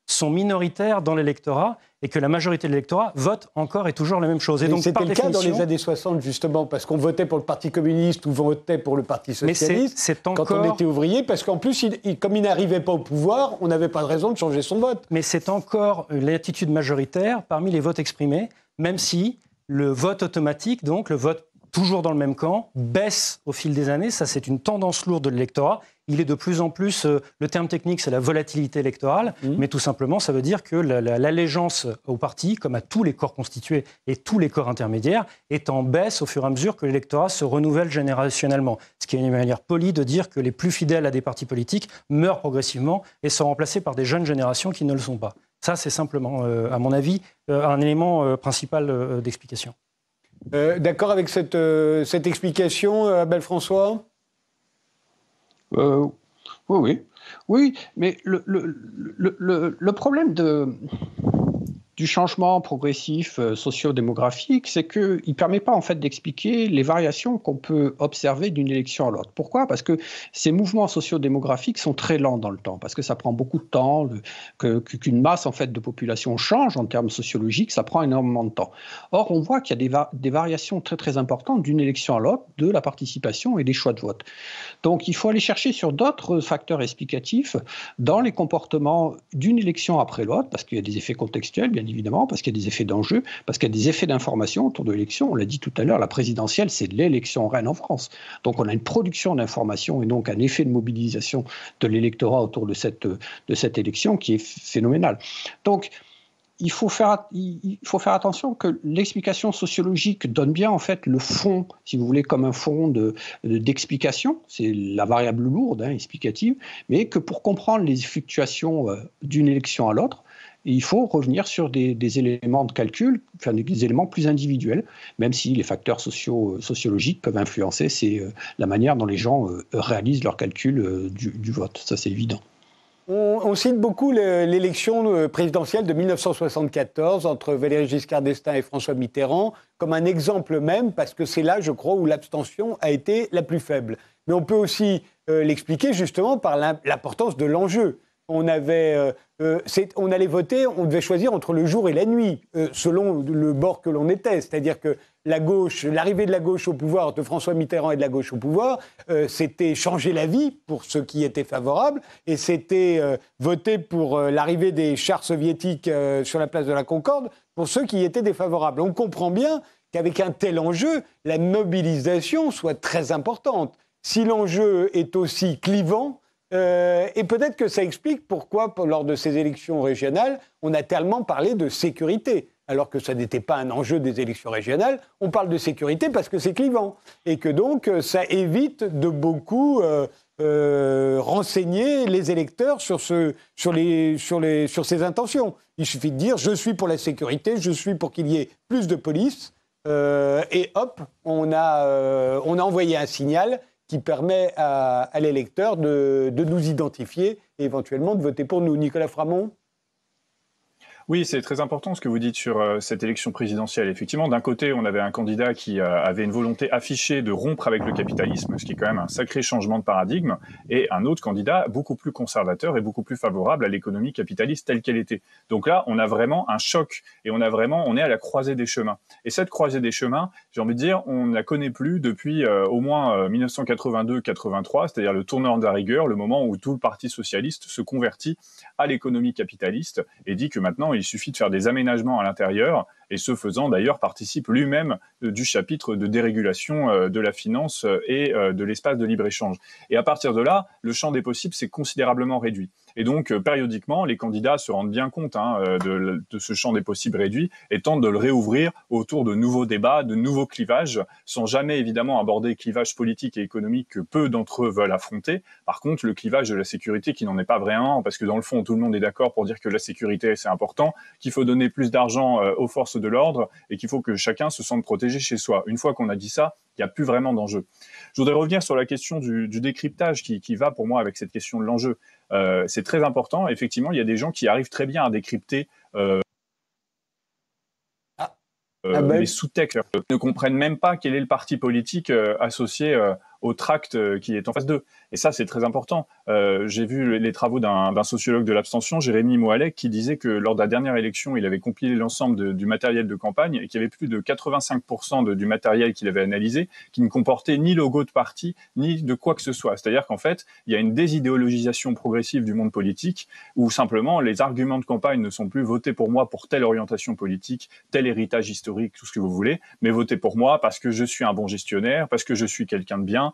sont minoritaires dans l'électorat et que la majorité de l'électorat vote encore et toujours la même chose. Et donc, c'était le cas dans les années 60, justement, parce qu'on votait pour le Parti communiste ou votait pour le Parti socialiste c'est, encore... quand on était ouvrier, parce qu'en plus, comme il n'arrivait pas au pouvoir, on n'avait pas de raison de changer son vote. Mais c'est encore l'attitude majoritaire parmi les votes exprimés, même si le vote automatique, donc le vote toujours dans le même camp, baisse au fil des années. Ça, c'est une tendance lourde de l'électorat. Il est de plus en plus, euh, le terme technique, c'est la volatilité électorale, mmh. mais tout simplement, ça veut dire que l'allégeance au parti, comme à tous les corps constitués et tous les corps intermédiaires, est en baisse au fur et à mesure que l'électorat se renouvelle générationnellement. Ce qui est une manière polie de dire que les plus fidèles à des partis politiques meurent progressivement et sont remplacés par des jeunes générations qui ne le sont pas. Ça, c'est simplement, euh, à mon avis, euh, un élément principal d'explication. Euh, d'accord avec cette, euh, explication, euh, Abel François? Oui, oui. Oui, mais le problème de, du changement progressif euh, socio-démographique, c'est qu'il ne permet pas en fait d'expliquer les variations qu'on peut observer d'une élection à l'autre. Pourquoi? Parce que ces mouvements socio-démographiques sont très lents dans le temps, parce que ça prend beaucoup de temps, qu'une masse en fait de population change en termes sociologiques, ça prend énormément de temps. Or, on voit qu'il y a des, des variations très très importantes d'une élection à l'autre de la participation et des choix de vote. Donc, il faut aller chercher sur d'autres facteurs explicatifs dans les comportements d'une élection après l'autre, parce qu'il y a des effets contextuels, bien évidemment, parce qu'il y a des effets d'enjeu, parce qu'il y a des effets d'information autour de l'élection. On l'a dit tout à l'heure, la présidentielle, c'est l'élection reine en France. Donc on a une production d'informations et donc un effet de mobilisation de l'électorat autour de cette, de cette élection qui est phénoménal. Donc, il faut, faire, il faut faire attention que l'explication sociologique donne bien en fait le fond, si vous voulez, comme un fond d'explication, de, c'est la variable lourde, hein, explicative, mais que pour comprendre les fluctuations euh, d'une élection à l'autre, il faut revenir sur des, éléments de calcul, des éléments plus individuels, même si les facteurs sociaux, sociologiques peuvent influencer c'est euh, la manière dont les gens euh, réalisent leur calcul euh, du, vote. Ça, c'est évident. On, cite beaucoup l'élection présidentielle de 1974 entre Valéry Giscard d'Estaing et François Mitterrand comme un exemple même, parce que c'est là, je crois, où l'abstention a été la plus faible. Mais on peut aussi l'expliquer justement par l'importance de l'enjeu on avait, euh, euh, on allait voter, on devait choisir entre le jour et la nuit, euh, selon le bord que l'on était. C'est-à-dire que la gauche, l'arrivée de la gauche au pouvoir, de François Mitterrand et de la gauche au pouvoir, c'était changer la vie pour ceux qui étaient favorables, et c'était voter pour l'arrivée des chars soviétiques sur la place de la Concorde pour ceux qui étaient défavorables. On comprend bien qu'avec un tel enjeu, la mobilisation soit très importante. Si l'enjeu est aussi clivant, euh, et peut-être que ça explique pourquoi, lors de ces élections régionales, on a tellement parlé de sécurité, alors que ça n'était pas un enjeu des élections régionales. On parle de sécurité parce que c'est clivant. Et que donc, euh, ça évite de beaucoup euh, renseigner les électeurs sur, ce, intentions. Il suffit de dire je suis pour la sécurité, je suis pour qu'il y ait plus de police. et hop, on a envoyé un signal qui permet à, l'électeur de, nous identifier et éventuellement de voter pour nous. Nicolas Framont? Oui, c'est très important ce que vous dites sur euh, cette élection présidentielle. Effectivement, d'un côté, on avait un candidat qui euh, avait une volonté affichée de rompre avec le capitalisme, ce qui est quand même un sacré changement de paradigme, et un autre candidat beaucoup plus conservateur et beaucoup plus favorable à l'économie capitaliste telle qu'elle était. Donc là, on a vraiment un choc et on a vraiment, on est à la croisée des chemins. Et cette croisée des chemins, j'ai envie de dire, on ne la connaît plus depuis euh, au moins 1982-83, c'est-à-dire le tournant de la rigueur, le moment où tout le Parti socialiste se convertit à l'économie capitaliste et dit que maintenant il suffit de faire des aménagements à l'intérieur, et ce faisant d'ailleurs participe lui-même euh, du chapitre de dérégulation euh, de la finance euh, et de l'espace de libre-échange. Et à partir de là, le champ des possibles s'est considérablement réduit. Et donc, euh, périodiquement, les candidats se rendent bien compte hein, euh, de, ce champ des possibles réduit et tentent de le réouvrir autour de nouveaux débats, de nouveaux clivages, sans jamais évidemment aborder le clivage politique et économique que peu d'entre eux veulent affronter. Par contre, le clivage de la sécurité qui n'en est pas vraiment, parce que dans le fond, tout le monde est d'accord pour dire que la sécurité, c'est important, qu'il faut donner plus d'argent euh, aux forces de l'ordre et qu'il faut que chacun se sente protégé chez soi. Une fois qu'on a dit ça, il n'y a plus vraiment d'enjeu. Je voudrais revenir sur la question du, décryptage qui, va pour moi avec cette question de l'enjeu. Euh, c'est très important. Effectivement, il y a des gens qui arrivent très bien à décrypter euh, ah. euh, ah ben. les sous-textes, ne comprennent même pas quel est le parti politique euh, associé euh, au tract qui est en face d'eux. Et ça, c'est très important. Euh, J'ai vu les travaux d'un sociologue de l'abstention, Jérémy Moalek, qui disait que lors de la dernière élection, il avait compilé l'ensemble du matériel de campagne et qu'il y avait plus de 85% de, du matériel qu'il avait analysé qui ne comportait ni logo de parti, ni de quoi que ce soit. C'est-à-dire qu'en fait, il y a une désidéologisation progressive du monde politique où simplement les arguments de campagne ne sont plus votés pour moi pour telle orientation politique, tel héritage historique, tout ce que vous voulez, mais votés pour moi parce que je suis un bon gestionnaire, parce que je suis quelqu'un de bien, euh,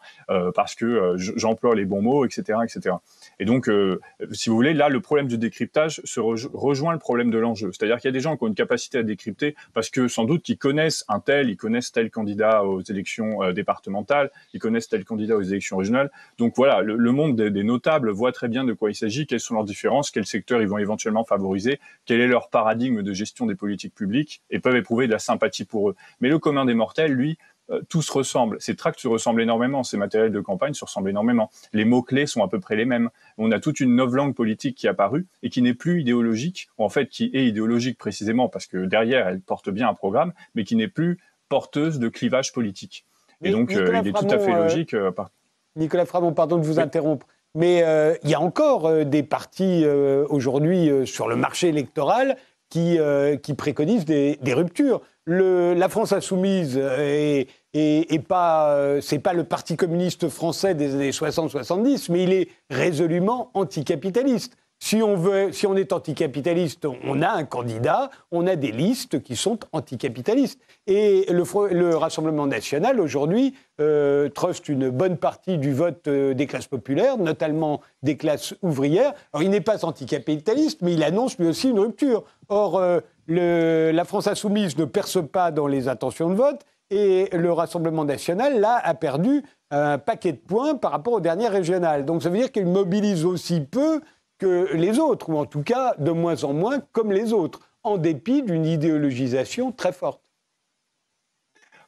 parce que euh, j'emploie les bons mots, etc., etc. Et donc, euh, si vous voulez, là, le problème du décryptage se rejoint le problème de l'enjeu. C'est-à-dire qu'il y a des gens qui ont une capacité à décrypter parce que sans doute ils connaissent un tel, ils connaissent tel candidat aux élections euh, départementales, ils connaissent tel candidat aux élections régionales. Donc voilà, le, monde des, des, notables voit très bien de quoi il s'agit, quelles sont leurs différences, quel secteur ils vont éventuellement favoriser, quel est leur paradigme de gestion des politiques publiques et peuvent éprouver de la sympathie pour eux. Mais le commun des mortels, lui, euh, tout se ressemble. Ces tracts se ressemblent énormément, ces matériels de campagne se ressemblent énormément. Les mots-clés sont à peu près les mêmes. On a toute une langue politique qui est apparue et qui n'est plus idéologique, ou en fait qui est idéologique précisément parce que derrière, elle porte bien un programme, mais qui n'est plus porteuse de clivage politique. Et donc, euh, il est tout à fait euh, logique. Euh, par... Nicolas Framont, pardon de vous oui. interrompre. Mais euh, il y a encore euh, des partis aujourd'hui sur le marché électoral qui, qui préconisent des, des ruptures. Le, la France insoumise est, et, et pas, c'est pas le Parti communiste français des années 60-70, mais il est résolument anticapitaliste. Si on, veut, si on est anticapitaliste, on a un candidat, on a des listes qui sont anticapitalistes. Et le, le Rassemblement national, aujourd'hui, euh, truste une bonne partie du vote euh, des classes populaires, notamment des classes ouvrières. Alors, il n'est pas anticapitaliste, mais il annonce lui aussi une rupture. Or, euh, la France insoumise ne perce pas dans les intentions de vote, et le Rassemblement national, là, a perdu un paquet de points par rapport aux dernières régionales. Donc, ça veut dire qu'il mobilise aussi peu que les autres, ou en tout cas de moins en moins comme les autres, en dépit d'une idéologisation très forte.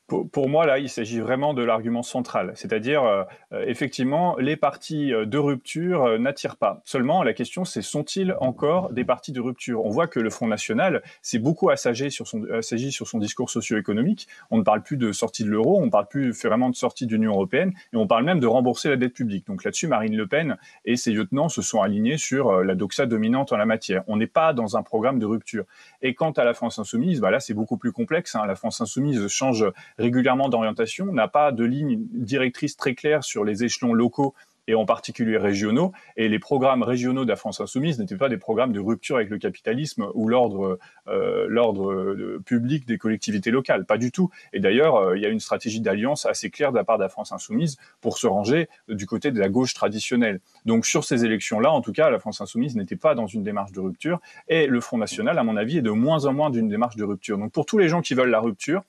Pour, moi, là, il s'agit vraiment de l'argument central, c'est-à-dire, euh, effectivement, les partis euh, de rupture euh, n'attirent pas. Seulement, la question, c'est sont-ils encore des partis de rupture? On voit que le Front National s'est beaucoup assagi sur son, assagi sur son discours socio-économique. On ne parle plus de sortie de l'euro, on ne parle plus vraiment de sortie de l'Union européenne, et on parle même de rembourser la dette publique. Donc là-dessus, Marine Le Pen et ses lieutenants se sont alignés sur euh, la doxa dominante en la matière. On n'est pas dans un programme de rupture. Et quant à la France insoumise, bah là, c'est beaucoup plus complexe. Hein. La France insoumise change régulièrement d'orientation, n'a pas de ligne directrice très claire sur les échelons locaux et en particulier régionaux. Et les programmes régionaux de la France insoumise n'étaient pas des programmes de rupture avec le capitalisme ou l'ordre euh, l'ordre public des collectivités locales, pas du tout. Et d'ailleurs, euh, il y a une stratégie d'alliance assez claire de la part de la France insoumise pour se ranger du côté de la gauche traditionnelle. Donc sur ces élections-là, en tout cas, la France insoumise n'était pas dans une démarche de rupture et le Front national, à mon avis, est de moins en moins d'une démarche de rupture. Donc pour tous les gens qui veulent la rupture,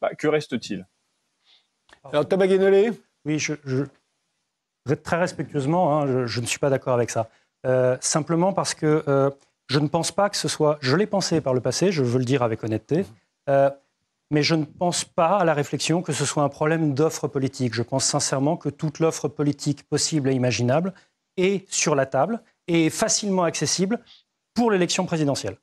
bah, que reste-t-il? Alors Thomas Guénolé? Oui, je, je, très respectueusement, hein, je, je, ne suis pas d'accord avec ça. Euh, simplement parce que euh, je ne pense pas que ce soit. Je l'ai pensé par le passé, je veux le dire avec honnêteté, euh, mais je ne pense pas à la réflexion que ce soit un problème d'offre politique. Je pense sincèrement que toute l'offre politique possible et imaginable est sur la table et facilement accessible pour l'élection présidentielle.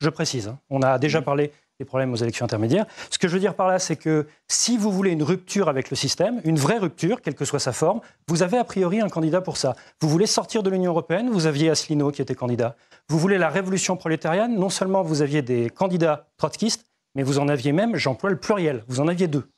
je précise. Hein. On a déjà parlé des problèmes aux élections intermédiaires. Ce que je veux dire par là, c'est que si vous voulez une rupture avec le système, une vraie rupture, quelle que soit sa forme, vous avez a priori un candidat pour ça. Vous voulez sortir de l'Union européenne, vous aviez Asselineau qui était candidat. Vous voulez la révolution prolétarienne, non seulement vous aviez des candidats trotskistes, mais vous en aviez même, j'emploie le pluriel, vous en aviez deux.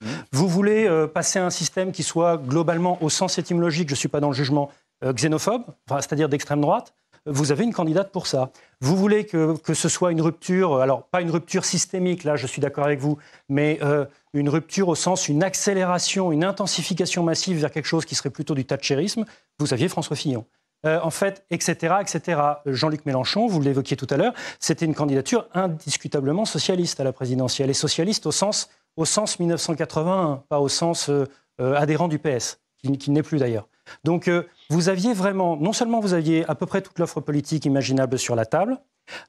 Mmh. Vous voulez euh, passer à un système qui soit globalement, au sens étymologique, je ne suis pas dans le jugement, euh, xénophobe, c'est-à-dire d'extrême droite vous avez une candidate pour ça. Vous voulez que, que, ce soit une rupture, alors pas une rupture systémique, là je suis d'accord avec vous, mais euh, une rupture au sens une accélération, une intensification massive vers quelque chose qui serait plutôt du thatcherisme, vous aviez François Fillon. Euh, en fait, etc., etc. Jean-Luc Mélenchon, vous l'évoquiez tout à l'heure, c'était une candidature indiscutablement socialiste à la présidentielle, et socialiste au sens, au sens 1981, pas au sens euh, adhérent du PS, qui, qui n'est plus d'ailleurs. Donc vous aviez vraiment, non seulement vous aviez à peu près toute l'offre politique imaginable sur la table,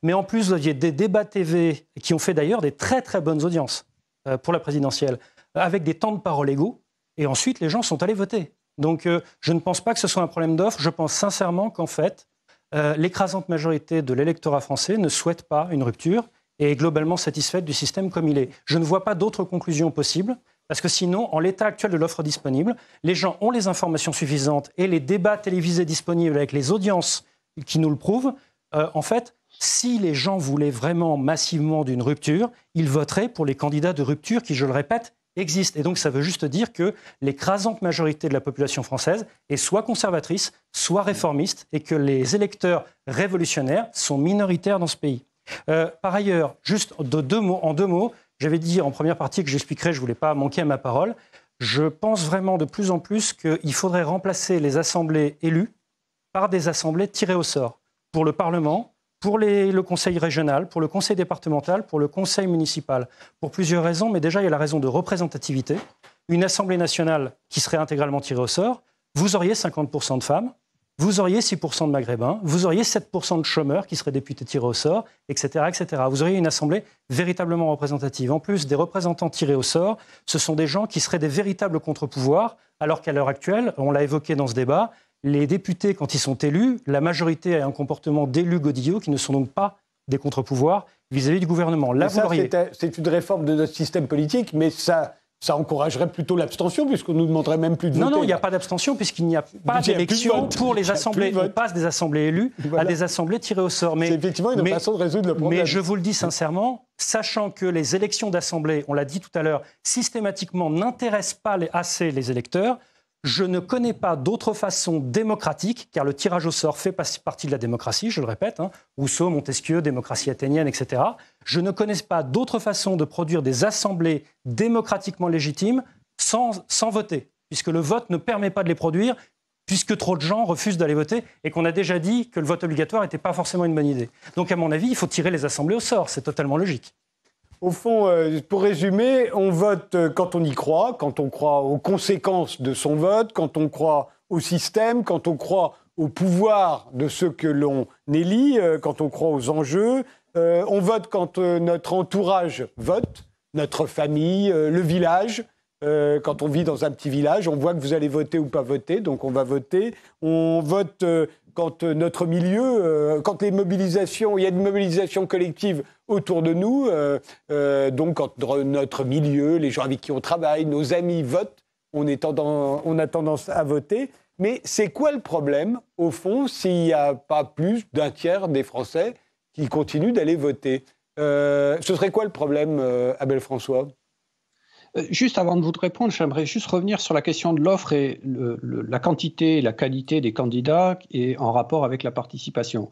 mais en plus vous aviez des débats TV qui ont fait d'ailleurs des très très bonnes audiences euh, pour la présidentielle, avec des temps de parole égaux, et ensuite les gens sont allés voter. Donc euh, je ne pense pas que ce soit un problème d'offre, je pense sincèrement qu'en fait, euh, l'écrasante majorité de l'électorat français ne souhaite pas une rupture et est globalement satisfaite du système comme il est. Je ne vois pas d'autres conclusions possibles. Parce que sinon, en l'état actuel de l'offre disponible, les gens ont les informations suffisantes et les débats télévisés disponibles avec les audiences qui nous le prouvent. Euh, en fait, si les gens voulaient vraiment massivement d'une rupture, ils voteraient pour les candidats de rupture qui, je le répète, existent. Et donc ça veut juste dire que l'écrasante majorité de la population française est soit conservatrice, soit réformiste, et que les électeurs révolutionnaires sont minoritaires dans ce pays. Euh, par ailleurs, juste de deux mots, en deux mots, j'avais dit en première partie que j'expliquerais, je ne voulais pas manquer à ma parole. Je pense vraiment de plus en plus qu'il faudrait remplacer les assemblées élues par des assemblées tirées au sort pour le Parlement, pour le Conseil régional, pour le Conseil départemental, pour le Conseil municipal. Pour plusieurs raisons, mais déjà il y a la raison de représentativité. Une Assemblée nationale qui serait intégralement tirée au sort, vous auriez 50% de femmes, vous auriez 6% de maghrébins, vous auriez 7% de chômeurs qui seraient députés tirés au sort, etc., etc. Vous auriez une assemblée véritablement représentative. En plus des représentants tirés au sort, ce sont des gens qui seraient des véritables contre-pouvoirs, alors qu'à l'heure actuelle, on l'a évoqué dans ce débat, les députés, quand ils sont élus, la majorité a un comportement d'élus godillots qui ne sont donc pas des contre-pouvoirs vis-à-vis du gouvernement. Là, c'est une réforme de notre système politique, mais ça ça encouragerait plutôt l'abstention, puisqu'on nous demanderait même plus de voter. Non, non, il n'y a pas d'abstention, puisqu'il n'y a pas d'élection pour les assemblées. On passe des assemblées élues à des assemblées tirées au sort. C'est effectivement une façon de résoudre le problème. Mais je vous le dis sincèrement, sachant que les élections d'assemblée, on l'a dit tout à l'heure, systématiquement n'intéressent pas assez les électeurs, je ne connais pas d'autre façon démocratique, car le tirage au sort fait partie de la démocratie, je le répète, hein, Rousseau, Montesquieu, démocratie athénienne, etc. Je ne connais pas d'autre façon de produire des assemblées démocratiquement légitimes sans, sans voter, puisque le vote ne permet pas de les produire, puisque trop de gens refusent d'aller voter et qu'on a déjà dit que le vote obligatoire n'était pas forcément une bonne idée. Donc, à mon avis, il faut tirer les assemblées au sort, c'est totalement logique. Au fond, euh, pour résumer, on vote euh, quand on y croit, quand on croit aux conséquences de son vote, quand on croit au système, quand on croit au pouvoir de ceux que l'on élit, euh, quand on croit aux enjeux. on vote quand notre entourage vote, notre famille, le village. quand on vit dans un petit village, on voit que vous allez voter ou pas voter, donc on va voter. On vote quand notre milieu, quand les mobilisations, il y a une mobilisation collective autour de nous, euh, donc quand notre milieu, les gens avec qui on travaille, nos amis votent, on, a tendance à voter. Mais c'est quoi le problème, au fond, s'il n'y a pas plus d'un tiers des Français qui continuent d'aller voter? Ce serait quoi le problème, Abel François? euh, juste avant de vous répondre, j'aimerais juste revenir sur la question de l'offre et la quantité et la qualité des candidats et en rapport avec la participation.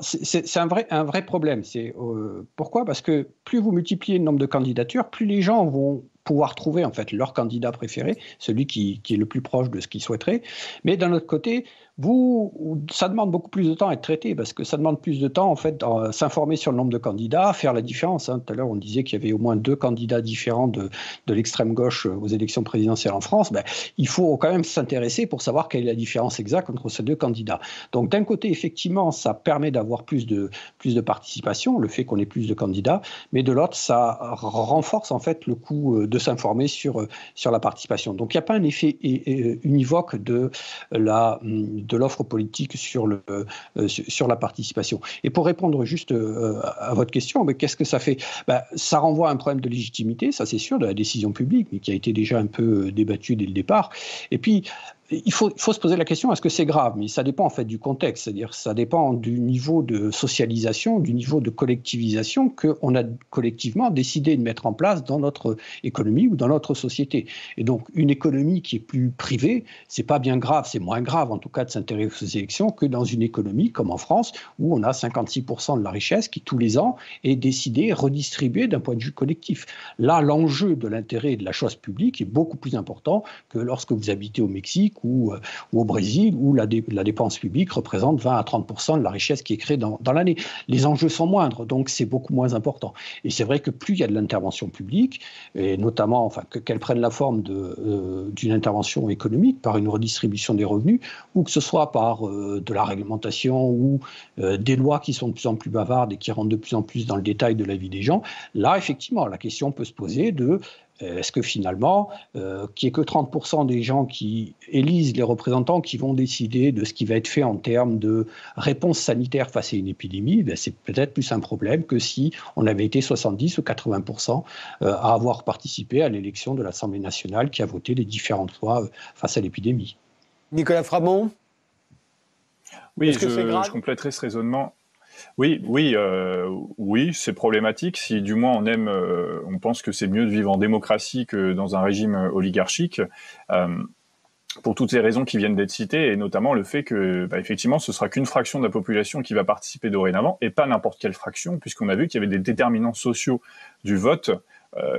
C'est un vrai, problème. Euh, pourquoi? Parce que plus vous multipliez le nombre de candidatures, plus les gens vont pouvoir trouver en fait leur candidat préféré, celui qui est le plus proche de ce qu'ils souhaiteraient. Mais d'un autre côté, vous, ça demande beaucoup plus de temps à être traité parce que ça demande plus de temps en fait s'informer sur le nombre de candidats, faire la différence. Hein. Tout à l'heure, on disait qu'il y avait au moins deux candidats différents de, de l'extrême gauche aux élections présidentielles en France. Ben, il faut quand même s'intéresser pour savoir quelle est la différence exacte entre ces deux candidats. Donc d'un côté, effectivement, ça permet d'avoir plus de plus de participation, le fait qu'on ait plus de candidats, mais de l'autre, ça renforce en fait le coût euh, de s'informer sur sur la participation. Donc il n'y a pas un effet univoque de la de l'offre politique sur, le, sur la participation. Et pour répondre juste à votre question, qu'est-ce que ça fait? Ben, Ça renvoie à un problème de légitimité, ça c'est sûr, de la décision publique, mais qui a été déjà un peu débattu dès le départ. Et puis, il faut, se poser la question est-ce que c'est grave? Mais ça dépend en fait du contexte, c'est-à-dire ça dépend du niveau de socialisation, du niveau de collectivisation qu'on a collectivement décidé de mettre en place dans notre économie ou dans notre société. Et donc une économie qui est plus privée, c'est pas bien grave, c'est moins grave en tout cas de s'intéresser aux élections que dans une économie comme en France où on a 56% de la richesse qui tous les ans est décidée, redistribuée d'un point de vue collectif. Là, l'enjeu de l'intérêt de la chose publique est beaucoup plus important que lorsque vous habitez au Mexique ou, euh, ou au Brésil, où la, dépense publique représente 20 à 30% de la richesse qui est créée dans, l'année. Les enjeux sont moindres, donc c'est beaucoup moins important. Et c'est vrai que plus il y a de l'intervention publique, et notamment enfin, qu'elle prenne la forme euh, d'une intervention économique par une redistribution des revenus, ou que ce soit par euh, de la réglementation ou des lois qui sont de plus en plus bavardes et qui rentrent de plus en plus dans le détail de la vie des gens, là, effectivement, la question peut se poser de est-ce que finalement, euh, qu'il n'y ait que 30% des gens qui élisent les représentants qui vont décider de ce qui va être fait en termes de réponse sanitaire face à une épidémie, ben c'est peut-être plus un problème que si on avait été 70 ou 80% euh, à avoir participé à l'élection de l'Assemblée nationale qui a voté les différentes lois face à l'épidémie. Nicolas Framont Oui, je, je compléterai ce raisonnement. Oui, oui, euh, oui, c'est problématique. Si du moins on aime, euh, on pense que c'est mieux de vivre en démocratie que dans un régime oligarchique. Euh, pour toutes ces raisons qui viennent d'être citées, et notamment le fait que, bah, effectivement, ce sera qu'une fraction de la population qui va participer dorénavant, et pas n'importe quelle fraction, puisqu'on a vu qu'il y avait des déterminants sociaux du vote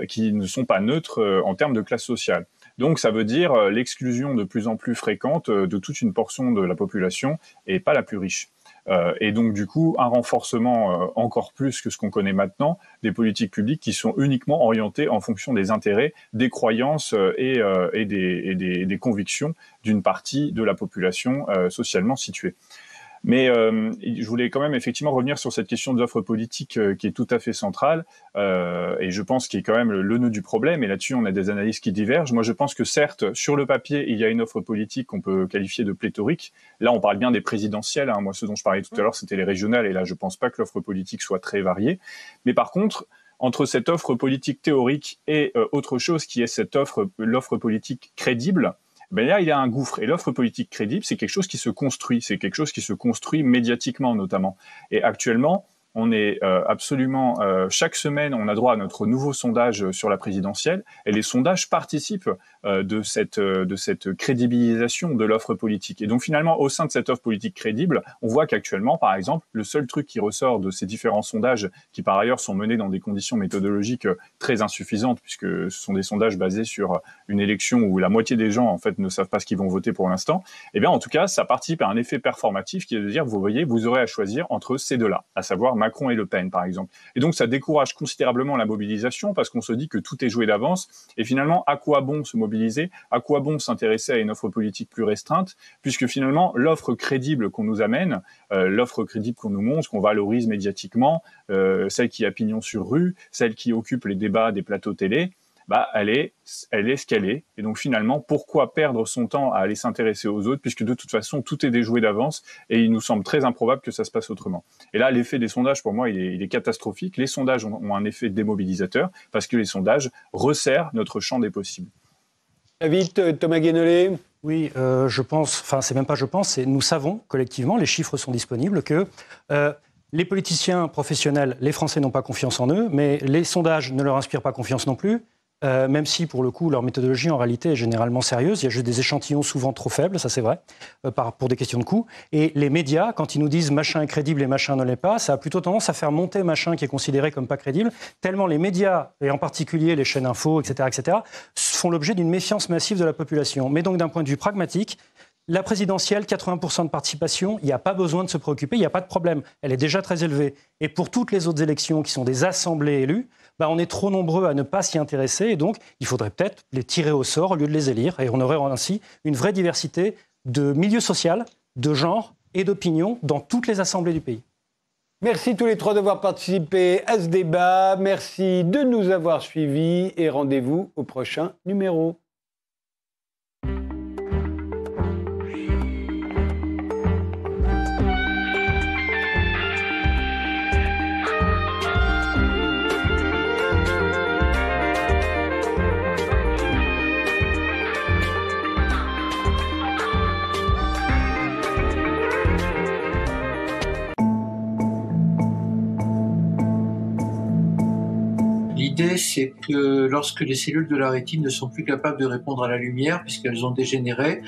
qui ne sont pas neutres en termes de classe sociale. Donc ça veut dire l'exclusion de plus en plus fréquente de toute une portion de la population et pas la plus riche. Euh, et donc du coup un renforcement euh, encore plus que ce qu'on connaît maintenant des politiques publiques qui sont uniquement orientées en fonction des intérêts, des croyances euh, et, des, convictions d'une partie de la population socialement située. Mais euh, je voulais quand même effectivement revenir sur cette question de l'offre politique euh, qui est tout à fait centrale euh, et je pense qu'il est quand même le, nœud du problème. Et là-dessus, on a des analyses qui divergent. Moi, je pense que certes, sur le papier, il y a une offre politique qu'on peut qualifier de pléthorique. Là, on parle bien des présidentielles. Hein. Moi, ce dont je parlais tout à l'heure, c'était les régionales. Et là, je pense pas que l'offre politique soit très variée. Mais par contre, entre cette offre politique théorique et autre chose qui est cette offre, l'offre politique crédible, ben là, il y a un gouffre. Et l'offre politique crédible, c'est quelque chose qui se construit. C'est quelque chose qui se construit médiatiquement, notamment. Et actuellement, on est euh, absolument euh, chaque semaine, on a droit à notre nouveau sondage sur la présidentielle, et les sondages participent euh, de cette de cette crédibilisation de l'offre politique. Et donc finalement, au sein de cette offre politique crédible, on voit qu'actuellement, par exemple, le seul truc qui ressort de ces différents sondages, qui par ailleurs sont menés dans des conditions méthodologiques très insuffisantes, puisque ce sont des sondages basés sur une élection où la moitié des gens en fait ne savent pas ce qu'ils vont voter pour l'instant, eh bien en tout cas, ça participe à un effet performatif qui est de dire, vous voyez, vous aurez à choisir entre ces deux-là, à savoir Macron et Le Pen, par exemple. Et donc, ça décourage considérablement la mobilisation parce qu'on se dit que tout est joué d'avance. Et finalement, à quoi bon se mobiliser? À quoi bon s'intéresser à une offre politique plus restreinte? Puisque finalement, l'offre crédible qu'on nous amène, euh, l'offre crédible qu'on nous montre, qu'on valorise médiatiquement, euh, celle qui a pignon sur rue, celle qui occupe les débats des plateaux télé, bah, elle est, elle est ce qu'elle est. Et donc finalement, pourquoi perdre son temps à aller s'intéresser aux autres, puisque de toute façon, tout est déjoué d'avance, et il nous semble très improbable que ça se passe autrement. Et là, l'effet des sondages, pour moi, il est, il est catastrophique. Les sondages ont, un effet démobilisateur, parce que les sondages resserrent notre champ des possibles. Vite, euh, Thomas Guénolé oui, euh, je pense, enfin c'est même pas je pense, c'est nous savons collectivement, les chiffres sont disponibles, que euh, les politiciens professionnels, les Français n'ont pas confiance en eux, mais les sondages ne leur inspirent pas confiance non plus. Euh, même si pour le coup leur méthodologie en réalité est généralement sérieuse. Il y a juste des échantillons souvent trop faibles, ça c'est vrai, euh, pour des questions de coût. Et les médias, quand ils nous disent machin est crédible et machin ne l'est pas, ça a plutôt tendance à faire monter machin qui est considéré comme pas crédible, tellement les médias, et en particulier les chaînes info, etc., etc., font l'objet d'une méfiance massive de la population. Mais donc d'un point de vue pragmatique, la présidentielle, 80% de participation, il n'y a pas besoin de se préoccuper, il n'y a pas de problème. Elle est déjà très élevée. Et pour toutes les autres élections qui sont des assemblées élues, bah, on est trop nombreux à ne pas s'y intéresser. Et donc, il faudrait peut-être les tirer au sort au lieu de les élire. Et on aurait ainsi une vraie diversité de milieux sociaux, de genre et d'opinion dans toutes les assemblées du pays. Merci tous les trois d'avoir participé à ce débat. Merci de nous avoir suivis et rendez-vous au prochain numéro. L'idée, c'est que lorsque les cellules de la rétine ne sont plus capables de répondre à la lumière, puisqu'elles ont dégénéré,